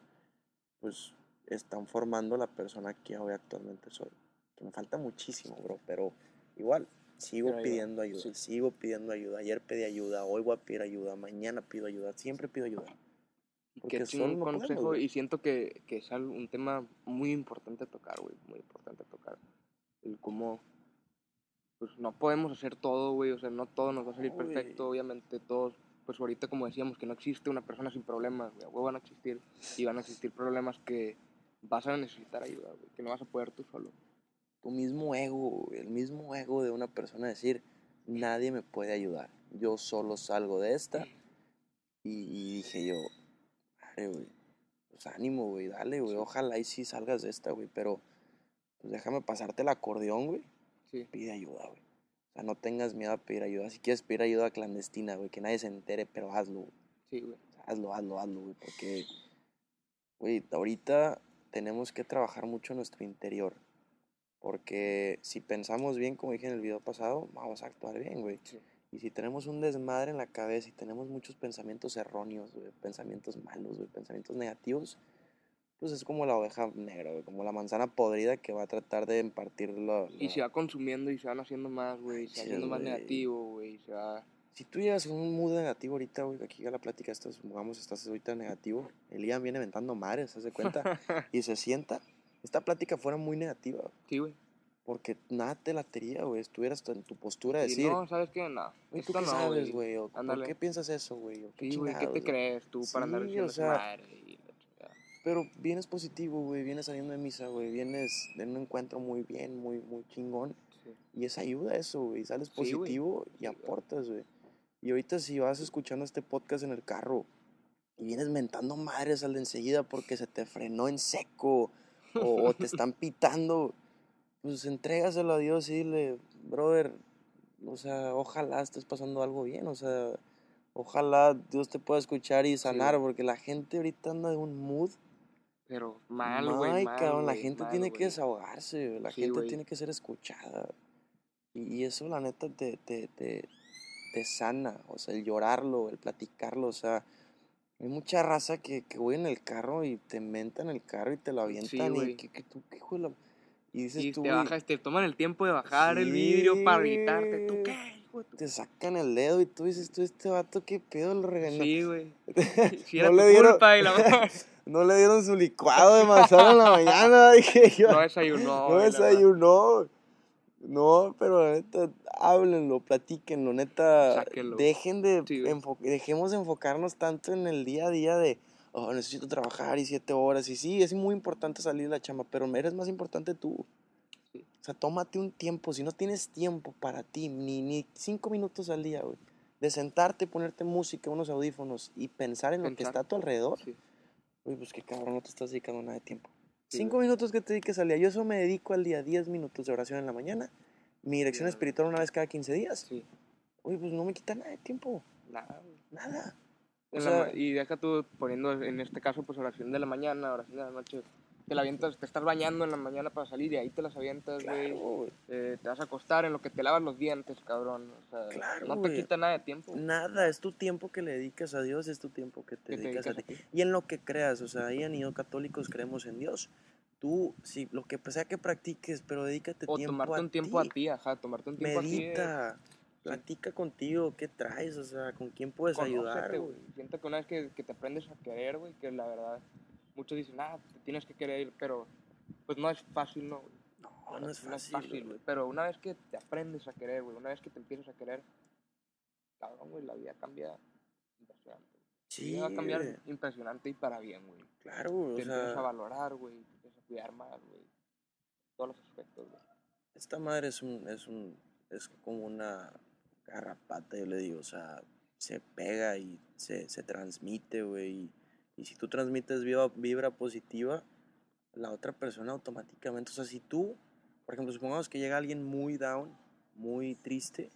pues están formando la persona que hoy actualmente soy. Que me falta muchísimo, bro, pero igual, Sigo pidiendo ayuda, sigo pidiendo ayuda. Ayer pedí ayuda, hoy voy a pedir ayuda, mañana pido ayuda, siempre pido ayuda. Porque es un consejo y siento que, que, es un tema muy importante a tocar, güey, muy importante a tocar. El cómo, pues no podemos hacer todo, güey, o sea, no todo nos va a salir perfecto, obviamente todos, pues ahorita como decíamos, que no existe una persona sin problemas, güey, van a existir y van a existir problemas que vas a necesitar ayuda, güey, que no vas a poder tú solo tu mismo ego, el mismo ego de una persona decir, nadie me puede ayudar, yo solo salgo de esta. Y, dije yo, madre, güey, pues ánimo, güey, dale, güey, ojalá y sí salgas de esta, güey, pero pues déjame pasarte el acordeón, güey. Pide ayuda, güey. O sea, no tengas miedo a pedir ayuda. Si quieres pedir ayuda clandestina, güey, que nadie se entere, pero hazlo, güey. Sí, güey. hazlo, hazlo, hazlo, güey, porque, güey, ahorita tenemos que trabajar mucho nuestro interior. Porque si pensamos bien, como dije en el video pasado, vamos a actuar bien, güey. Y si tenemos un desmadre en la cabeza y tenemos muchos pensamientos erróneos, pensamientos malos, güey, pensamientos negativos, pues es como la oveja negra, güey, como la manzana podrida que va a tratar de impartirlo. Y se va consumiendo y se van haciendo más, güey, se va haciendo más negativo, güey, se va... Si tú llegas en un mood negativo ahorita, güey, aquí a la plática, estás, vamos, estás ahorita negativo, el Ian viene ventando mares, ¿se hace cuenta? y se sienta esta plática fuera muy negativa. Sí, güey. Porque nada te latería, güey. Estuvieras en tu postura de decir. No, ¿sabes qué? No. ¿Tú qué sabes, güey? ¿Por qué piensas eso, güey? Sí, güey. ¿Qué te crees tú para andar diciendo o sea, Pero vienes positivo, güey. Vienes saliendo de misa, güey. Vienes de un encuentro muy bien, muy, muy chingón. Y es ayuda eso, güey. Sales positivo y aportas, güey. Y ahorita si vas escuchando este podcast en el carro y vienes mentando madres al de enseguida porque se te frenó en seco o, te están pitando, pues entrégaselo a Dios y dile, brother, o sea, ojalá estés pasando algo bien, o sea, ojalá Dios te pueda escuchar y sanar, porque la gente ahorita anda de un mood. Pero mal, güey. cabrón, la gente tiene que desahogarse, la gente tiene que ser escuchada. Y, eso, la neta, te, te, te, te sana, o sea, el llorarlo, el platicarlo, o sea, hay mucha raza que, que voy en el carro y te mentan el carro y te lo avientan y que, que tú, qué hijo Y dices y tú, te, bajas, te toman el tiempo de bajar el vidrio para gritarte. ¿Tú qué? hijo de tu... te sacan el dedo y tú dices, tú, este vato, qué pedo, lo regañó. Sí, güey. Si era No tu le dieron- culpa y la No le dieron su licuado de manzana en la mañana, dije yo. No desayunó. No güey, desayunó. No, pero la neta, háblenlo, platíquenlo, neta. Sáquenlo. Dejen de Sí, enfo- dejemos de enfocarnos tanto en el día a día de, oh, necesito trabajar y siete horas. Y sí, es muy importante salir de la chamba, pero eres más importante tú. Sí. O sea, tómate un tiempo. Si no tienes tiempo para ti, ni, ni cinco minutos al día, güey, de sentarte, ponerte música, unos audífonos y pensar en lo que está a tu alrededor, Sí. Uy, pues qué cabrón, no te estás dedicando nada de tiempo. Cinco minutos que te dediques al día. Yo eso me dedico al día, 10 minutos de oración en la mañana. Mi dirección espiritual una vez cada 15 días. Sí. Uy, pues no me quita nada de tiempo. Nada. Nada. O sea- y deja tú poniendo en este caso pues oración de la mañana, oración de la noche. Te la avientas, te estás bañando en la mañana para salir y ahí te las avientas, güey. Claro. Eh, te vas a acostar en lo que te lavas los dientes, cabrón. O sea, Claro, no te quita nada de tiempo. Nada, es tu tiempo que le dedicas a Dios, es tu tiempo que te Que te dedicas a ti. Y en lo que creas, o sea, ahí en Nido Católicos creemos en Dios. Tú, sí, lo que sea que practiques, pero dedícate O tiempo tomarte a un tiempo ti. a ti, ajá, tomarte un tiempo a ti. de- Medita, platica contigo, ¿qué traes? O sea, ¿con quién puedes ayudar? Conócete, güey? güey. Siento que una vez que, que te aprendes a querer, güey, que la verdad, muchos dicen, ah, te tienes que querer, pero pues no es fácil, ¿no? güey? No, no es fácil. güey. güey. Pero una vez que te aprendes a querer, güey, una vez que te empiezas a querer, cabrón, güey, la vida cambia impresionante. La Sí, vida va a cambiar güey. impresionante y para bien, güey. Claro, güey, Te o empiezas a sea, valorar, güey, te empiezas a cuidar más, güey. Todos los aspectos, güey. esta madre es un, es un, es como una garrapata, yo le digo, o sea, se pega y se, se transmite, güey, y, y si tú transmites vibra, vibra positiva, la otra persona automáticamente, o sea, si tú, por ejemplo, supongamos que llega alguien muy down, muy triste,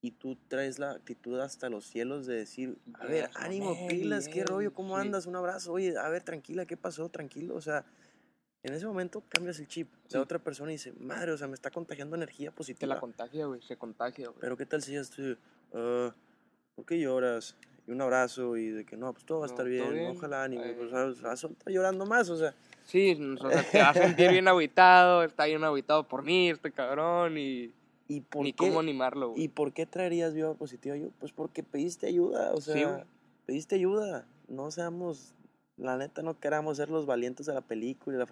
y tú traes la actitud hasta los cielos de decir, a ver, ánimo, pilas, qué rollo, ¿cómo sí. andas? Un abrazo, oye, a ver, tranquila, ¿qué pasó? Tranquilo, o sea, en ese momento cambias el chip. Sí. La otra persona dice, madre, o sea, me está contagiando energía Te positiva. la contagia, güey, se contagia, güey. Pero qué tal si ya estoy, "Ah, ¿por qué lloras? Y un abrazo y de que no, pues todo va a estar bien, bien, ojalá ánimo. eh. Pues estar llorando más, o sea, Sí, o sea, te vas a sentir bien agüitado, está bien agüitado por mí, este cabrón, y ¿y por ni qué? cómo animarlo. ¿Y por qué traerías viva positiva yo? Pues porque pediste ayuda, o sea, Sí, pediste ayuda. No seamos, la neta, no queramos ser los valientes de la película.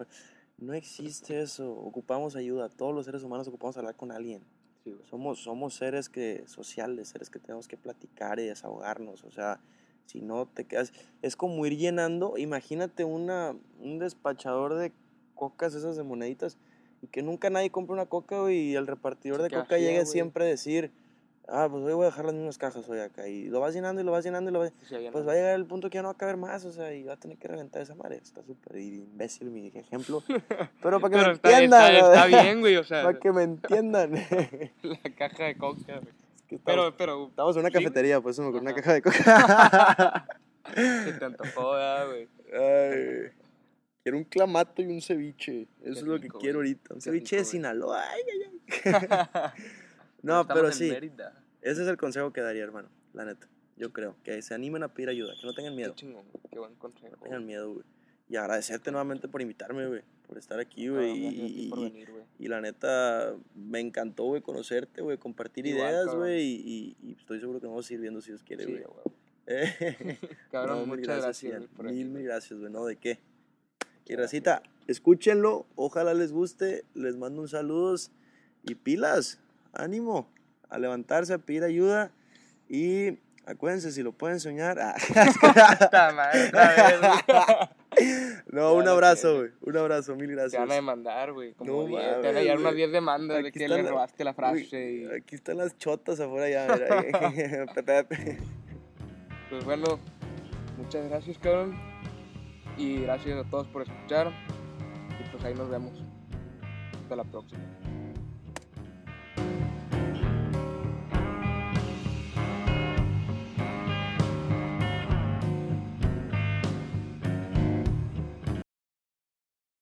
No existe eso. Ocupamos ayuda. Todos los seres humanos ocupamos hablar con alguien. Sí, güey. Somos, somos seres que, sociales, seres que tenemos que platicar y desahogarnos. O sea, si no te quedas. Es como ir llenando. Imagínate una, un despachador de cocas, esas de moneditas, y que nunca nadie compra una coca güey, y el repartidor de coca llegue siempre a decir. Ah, pues hoy voy a dejar las mismas cajas hoy acá. Y lo vas llenando y lo vas llenando y lo vas. Sí, Pues va a llegar el punto que ya no va a caber más, o sea, y va a tener que reventar esa madre. Está súper imbécil mi ejemplo. Pero para que Pero me está, entiendan. está, está bien, güey, o sea, para que me entiendan. la caja de coca, güey. Estamos, Pero, pero, estamos en una cafetería, pues me con una caja de coca. se te antojó, ¿verdad, güey. Ay, quiero un clamato y un ceviche. Eso Qué es lo que quiero ahorita. Un ceviche rico, de. Sinaloa. Ay, ay, ay. No, Estamos pero sí. Mérida. Ese es el consejo que daría, hermano. La neta. Yo creo. Que se animen a pedir ayuda. Que no tengan Qué miedo. chingón, güey, qué buen consejo. No tengan miedo, güey. Y agradecerte nuevamente por invitarme, güey. Por estar aquí, güey. No, gracias y, y- venir, y la neta, me encantó, güey, conocerte, güey, compartir Igual, ideas, güey, y, y- estoy seguro que vamos a ir viendo si Dios quiere, Sí, güey. Eh, Cabrón, no, muchas gracias, güey, por Mil, mil gracias, güey, no, ¿de qué? Y Gracias. Racita, escúchenlo, ojalá les guste, les mando un saludos y pilas, ánimo, a levantarse, a pedir ayuda y acuérdense, si lo pueden soñar, ah, no, un abrazo, güey, un abrazo, mil Te gracias. van a demandar, güey. Como No 10. Te van a llegar unas güey. 10 demandas de Aquí que está le la- robaste la frase. Uy, y... Aquí están las chotas afuera ya. Pues bueno, muchas gracias, cabrón. Y gracias a todos por escuchar. Y pues ahí nos vemos. Hasta la próxima.